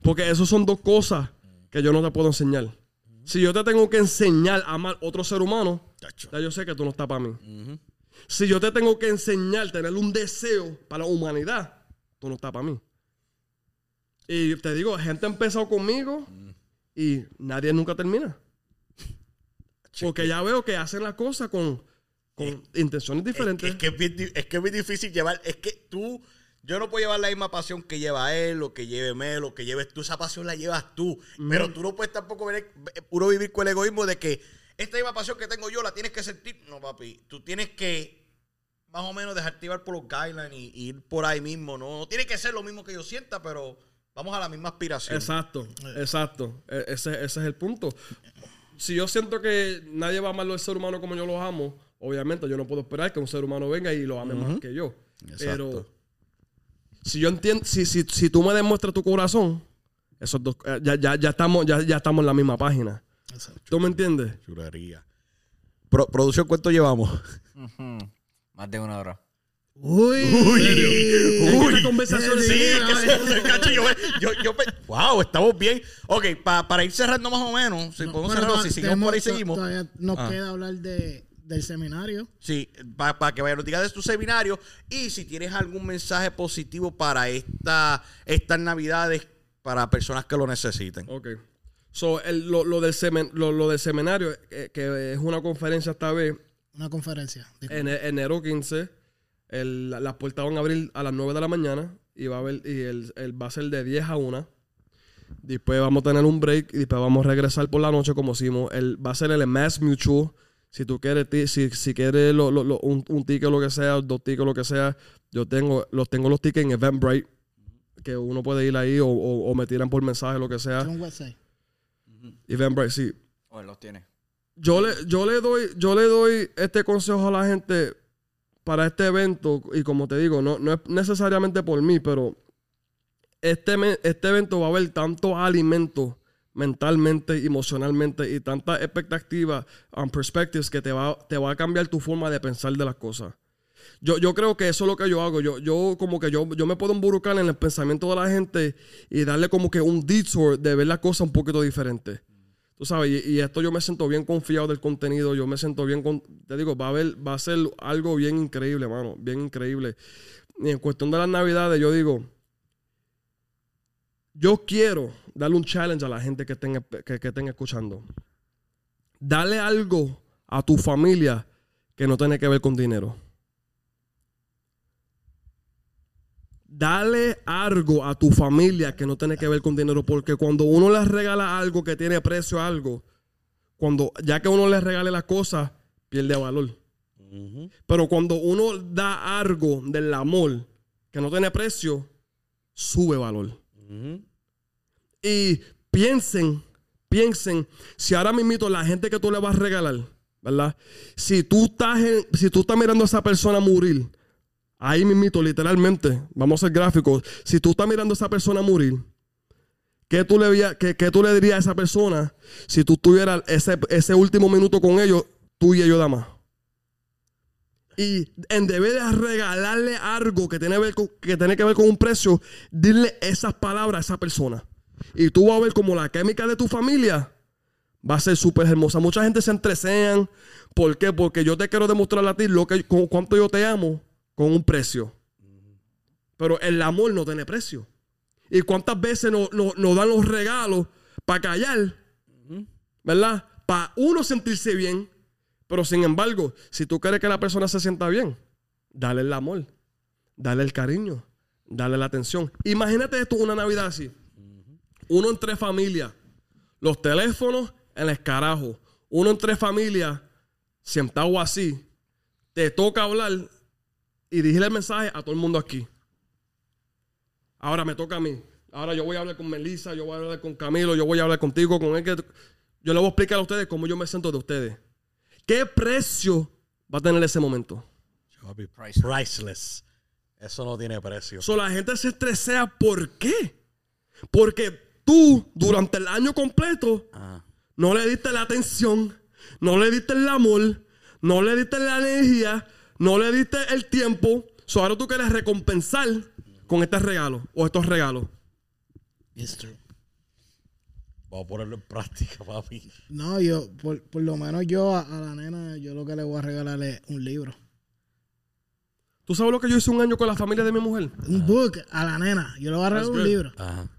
Porque eso son dos cosas que yo no te puedo enseñar. Si yo te tengo que enseñar a amar otro ser humano, ya yo sé que tú no estás para mí. Si yo te tengo que enseñar, tener un deseo para la humanidad, tú no estás para mí. Y te digo, gente ha empezado conmigo y nadie nunca termina. Porque ya veo que hacen las cosas con, con intenciones Es diferentes. es, que es, bien, di- es que es bien difícil llevar, es que tú, yo no puedo llevar la misma pasión que lleva él, o que lleve Mel, o que lleves tú, esa pasión la llevas tú. Pero tú no puedes tampoco ver, puro vivir con el egoísmo de que esta misma pasión que tengo yo la tienes que sentir. No, papi, tú tienes que más o menos dejarte llevar por los guidelines y, y ir por ahí mismo. No, no tiene que ser lo mismo que yo sienta, pero vamos a la misma aspiración. Exacto, exacto. E- Ese, ese es el punto. Si yo siento que nadie va a amarlo al ser humano como yo lo amo, obviamente yo no puedo esperar que un ser humano venga y lo ame más que yo. Pero si yo entiendo, si, si, si tú me demuestras tu corazón, esos dos, eh, ya, ya, ya estamos, ya, ya estamos en la misma página. ¿Tú me entiendes? Chulería. Pro- producción, ¿cuánto llevamos? Más de una hora. Uy, que esta conversación Sí, no, que no, yo, yo, yo wow, estamos bien. Ok, pa- para ir cerrando más o menos, si No, podemos cerrarlo, to- si seguimos por ahí, seguimos. Todavía nos Ah. queda hablar de, del seminario. Sí, para que vayan nos digas de tu seminario y si tienes algún mensaje positivo para esta, estas navidades para personas que lo necesiten. Ok. So, el- lo, lo del semen- lo, lo del seminario, eh, que es una conferencia esta vez, Una conferencia. en e- enero 15, el- la- las puertas van a abrir a las 9 de la mañana y va a haber, y el, el- va a ser de 10 a 1. Después vamos a tener un break y después vamos a regresar por la noche como hicimos. El, va a ser el Mass Mutual. Si tú quieres, ti- si, si quieres lo- lo- lo- un, un ticket lo que sea, dos tickets lo que sea, yo tengo los tengo los tickets en Eventbrite, que uno puede ir ahí o, o- o me tiran por mensaje lo que sea. Es un website. Eventbrite, sí. O él los tiene. Yo le, yo le doy, yo le doy este consejo a la gente para este evento, y como te digo, no, no es necesariamente por mí, pero este, me- este evento va a haber tantos alimentos mentalmente, emocionalmente y tantas expectativas and perspectives que te va, te va a cambiar tu forma de pensar de las cosas. Yo, yo creo que eso es lo que yo hago. Yo, yo como que yo, yo me puedo embrucar en el pensamiento de la gente y darle como que un detour de ver las cosas un poquito diferente. Tú sabes, y, esto yo me siento bien confiado del contenido, yo me siento bien, con, te digo, va a, va a ser algo bien increíble, mano, bien increíble. Y en cuestión de las navidades, yo digo, yo quiero darle un challenge a la gente que estén, que, que estén escuchando. Dale algo a tu familia que no tiene que ver con dinero. Dale algo a tu familia que no tiene que ver con dinero, porque cuando uno les regala algo que tiene precio a algo, cuando ya que uno les regale las cosas, pierde valor. Pero cuando uno da algo del amor que no tiene precio, sube valor. Y piensen, piensen, si ahora mismo la gente que tú le vas a regalar, ¿verdad? Si tú estás, en- si tú estás mirando a esa persona morir, ahí mismito, literalmente, vamos a ser gráficos, si tú estás mirando a esa persona morir, ¿qué tú le, qué- qué tú le dirías a esa persona si tú tuvieras ese, ese último minuto con ellos, tú y ellos nada más? Y en vez de regalarle algo que tiene, ver con, que tiene que ver con un precio, dile esas palabras a esa persona. Y tú vas a ver como la química de tu familia va a ser súper hermosa. Mucha gente se entresean. ¿Por qué? Porque yo te quiero demostrar a ti lo que, cuánto yo te amo con un precio. Pero el amor no tiene precio. ¿Y cuántas veces nos, nos- nos dan los regalos para callar? ¿Verdad? Para uno sentirse bien. Pero sin embargo, si tú quieres que la persona se sienta bien, dale el amor, dale el cariño, dale la atención. Imagínate esto una Navidad así. Uno en tres familias, los teléfonos en el escarajo. Uno en tres familias, sentado así, te toca hablar y dirigir el mensaje a todo el mundo aquí. Ahora me toca a mí. Ahora yo voy a hablar con Melissa, yo voy a hablar con Camilo, yo voy a hablar contigo, con él. Que yo le voy a explicar a ustedes cómo yo me siento de ustedes. ¿Qué precio va a tener ese momento? Priceless. priceless. Eso no tiene precio. So, la gente se estresea. ¿Por qué? Porque tú, durante el año completo, Ah. no le diste la atención, no le diste el amor, no le diste la energía, no le diste el tiempo. So, ahora tú quieres recompensar con este regalo o estos regalos. Vamos a ponerlo en práctica, papi. No, yo, por, por lo menos yo a, a la nena, yo lo que le voy a regalar es un libro. ¿Tú sabes lo que yo hice un año con la familia de mi mujer? Un book a la nena. Yo le voy a regalar That's un good. libro. Ajá.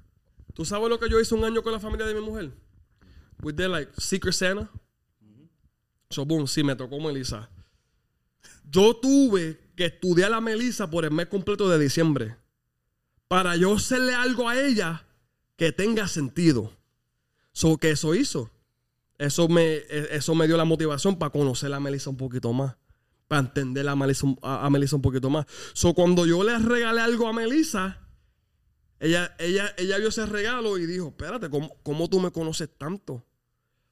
¿Tú sabes lo que yo hice un año con la familia de mi mujer? We did like Secret Santa. So, boom, sí, me tocó Melissa. Yo tuve que estudiar a Melissa por el mes completo de diciembre. Para yo hacerle algo a ella que tenga sentido. So, que eso hizo. Eso me, e- eso me dio la motivación para conocer a Melissa un poquito más. Para entender a Melissa, a, un poquito más. So, cuando yo le regalé algo a Melissa, ella, ella, ella vio ese regalo y dijo, espérate, ¿cómo, cómo tú me conoces tanto?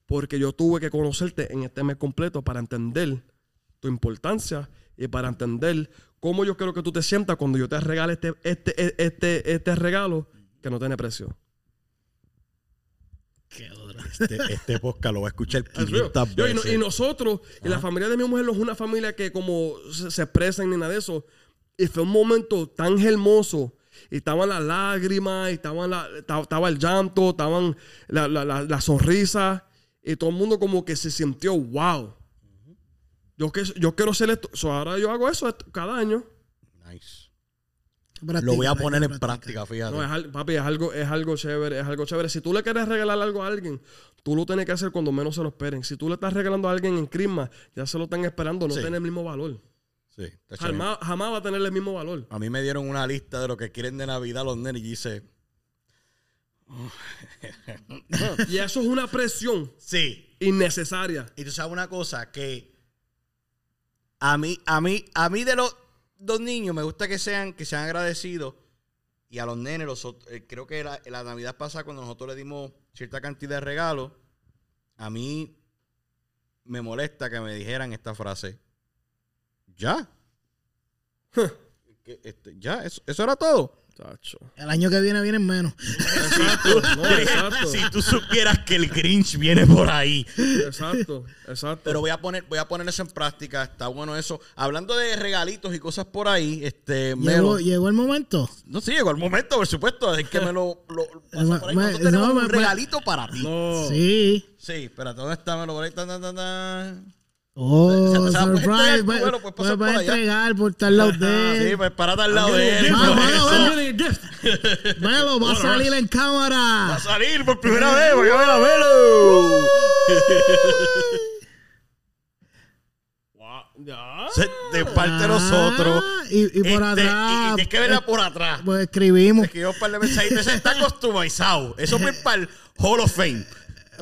Porque yo tuve que conocerte en este mes completo para entender tu importancia y para entender cómo yo quiero que tú te sientas cuando yo te regale este, este, este, este regalo que no tiene precio. Este, este podcast lo va a escuchar Es real. 500 Yo, y, no- veces. y nosotros, y la familia de mi mujer no es una familia que como se, se expresa ni nada de eso. Y fue un momento tan hermoso. Y estaban las lágrimas, y estaban la- esta- estaba el llanto, estaban la, la, la, la sonrisa. Y todo el mundo como que se sintió, wow. Yo, que, yo quiero hacer esto. So, ahora yo hago eso cada año. Nice. Practica, Lo voy a poner en práctica, fíjate. No, es, al- papi, es algo, es algo chévere, es algo chévere. Si tú le quieres regalar algo a alguien, tú lo tienes que hacer cuando menos se lo esperen. Si tú le estás regalando a alguien en Christmas, ya se lo están esperando, no Sí. tiene el mismo valor. Sí. Jamás, jamás va a tener el mismo valor. A mí me dieron una lista de lo que quieren de Navidad los nenes y dice, Y eso es una presión sí. innecesaria. Y tú sabes una cosa, que a mí, a mí, a mí de los dos niños me gusta que sean, que sean agradecidos. Y a los nenes, los eh, creo que la, la Navidad pasada, cuando nosotros le dimos cierta cantidad de regalos, a mí me molesta que me dijeran esta frase. Ya. Que, este, ya, eso, eso era todo. Tacho. El año que viene vienen menos. Exacto, no, exacto. Si tú supieras que el Grinch viene por ahí. Exacto, exacto. Pero voy a poner, voy a poner eso en práctica. Está bueno eso. Hablando de regalitos y cosas por ahí, este Llegó, Melo. llegó el momento. No, sí, llegó el momento, por supuesto. Es que me lo, lo pasa Me- por ahí. me- tenemos no, un me- regalito para ti. no. Sí. Sí, espérate, ¿dónde está ahí, tan, tan, tan, tan. Oh, Se- se- se va a surprise. Pues, bueno, pues pues a allá. entregar por estar al lado de Sí, él. pues párate al lado de él. Ven. Melo, va a salir en Va a cámara. salir por primera vez, voy a ver a Melo. Ya. Se- De parte de nosotros. Ah, y, y por Este, atrás. y- y que verla por atrás. Pues escribimos. Escribió un par de mensajitos. Ese está customizado. Eso es para el Hall of Fame.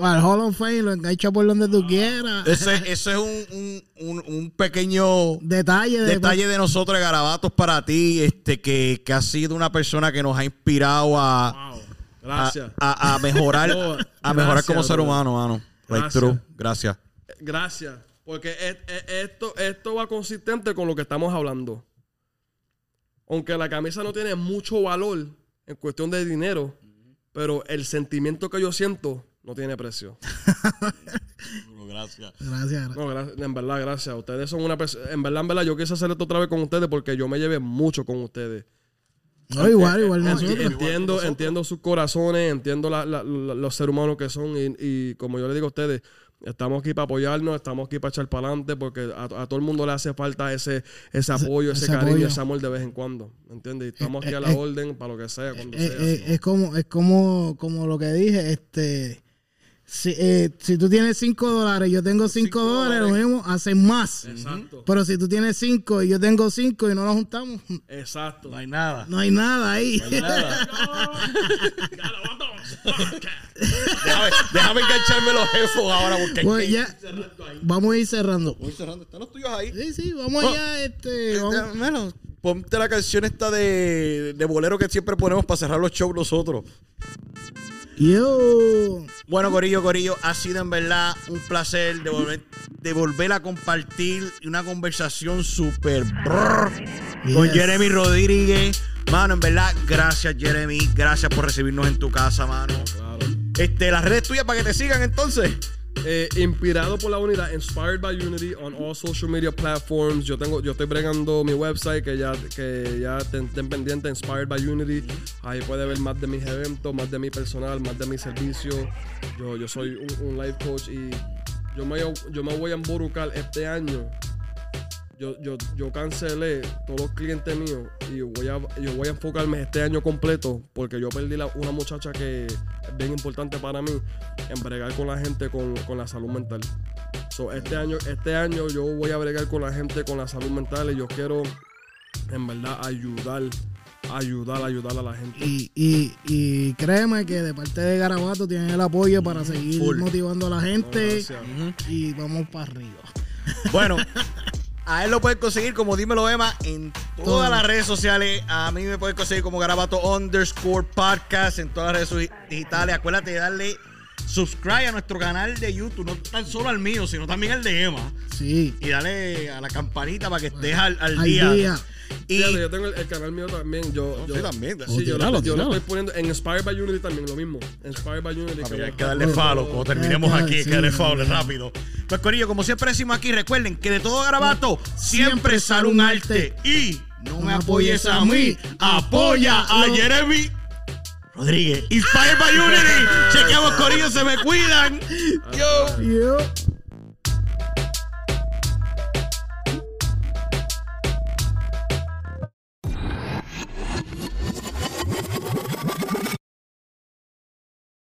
Al Hall of Fame lo engancha por donde tú quieras. Eso es, eso es un, un, un, un pequeño Detalle de. detalle de nosotros de Garabatos para ti, este, que, que ha sido una persona que nos ha inspirado a, Wow. a, Gracias. a- a mejorar, No, a mejorar gracias, como ser humano, mano. Right Gracias. through. Gracias. Gracias. Porque es- es- esto, esto va consistente con lo que estamos hablando. Aunque la camisa no tiene mucho valor en cuestión de dinero, pero el sentimiento que yo siento no tiene precio. Gracias. Gracias. gracias. No, gra- en verdad, gracias. Ustedes son una persona. En verdad, en verdad, yo quise hacer esto otra vez con ustedes porque yo me llevé mucho con ustedes. No, igual, igual nosotros. entiendo, entiendo sus corazones, entiendo la- la- la- los seres humanos que son y, y como yo le digo a ustedes, estamos aquí para apoyarnos, estamos aquí para echar para adelante porque a, a todo el mundo le hace falta ese, ese apoyo, ese, ese cariño, apoyo. ese amor de vez en cuando, ¿entiendes? Y estamos aquí a la eh, orden para lo que sea, cuando Eh, sea. eh, es como es como como lo que dije este si, eh, si tú tienes 5 dólares yo tengo 5 Cinco dólares lo mismo hacen más Exacto, pero si tú tienes 5 y yo tengo 5 y no nos juntamos exacto. No hay nada. no hay nada ahí Déjame, déjame engancharme los jefos ahora porque Pues hay que- ya vamos a ir cerrando Voy cerrando. Están los tuyos ahí. sí sí vamos Oh. allá este vamos- Bueno, ponte la canción esta de, de bolero que siempre ponemos para cerrar los shows nosotros. Yo Bueno, Corillo, Corillo, ha sido en verdad un placer de volver, de volver a compartir una conversación súper brrr con Yes. Jeremy Rodríguez. Mano, en verdad, gracias, Jeremy. Gracias por recibirnos en tu casa, mano. Claro. Este, las redes tuyas para que te sigan entonces. Eh, inspirado por la unidad, inspired by unity on all social media platforms. Yo tengo, yo estoy bregando mi website que ya, que ya ten- estén pendientes, inspired by unity. Ahí puede ver más de mis eventos, más de mi personal, más de mi servicio. Yo, yo soy un, life coach y yo me, yo me voy a embrucar este año. Yo, yo, yo cancelé todos los clientes míos y voy a, yo voy a enfocarme este año completo porque yo perdí la- una muchacha que es bien importante para mí en bregar con la gente con, con la salud mental. So, este, año, este año yo voy a bregar con la gente con la salud mental y yo quiero en verdad ayudar, ayudar, ayudar a la gente. y, y, y créeme que de parte de Garabato tienen el apoyo para seguir Full. motivando a la gente y vamos para arriba Bueno, a él lo pueden conseguir como Dímelo Emma en todas las redes sociales. A mí me pueden conseguir como Garabato underscore podcast en todas las redes digitales. Acuérdate de darle subscribe a nuestro canal de YouTube, no tan solo al mío, sino también al de Emma. sí Y dale a la campanita para que estés al, al al día. día. Y Fíjate, yo tengo el, el canal mío también. Yo, yo, sí, también. Sí, yo, lo, yo lo estoy poniendo en Inspired by Unity también, lo mismo. Inspired by Unity. Papi, que hay que darle follow. Cuando terminemos aquí, hay que darle follow sí. rápido. Pues, Corillo, como siempre decimos aquí, recuerden que de todo garabato siempre sale un arte. Y no me apoyes a mí, apoya a Jeremy Rodríguez. Inspired by Unity. Chequeamos, Corillo, se me cuidan. Yo. Yo.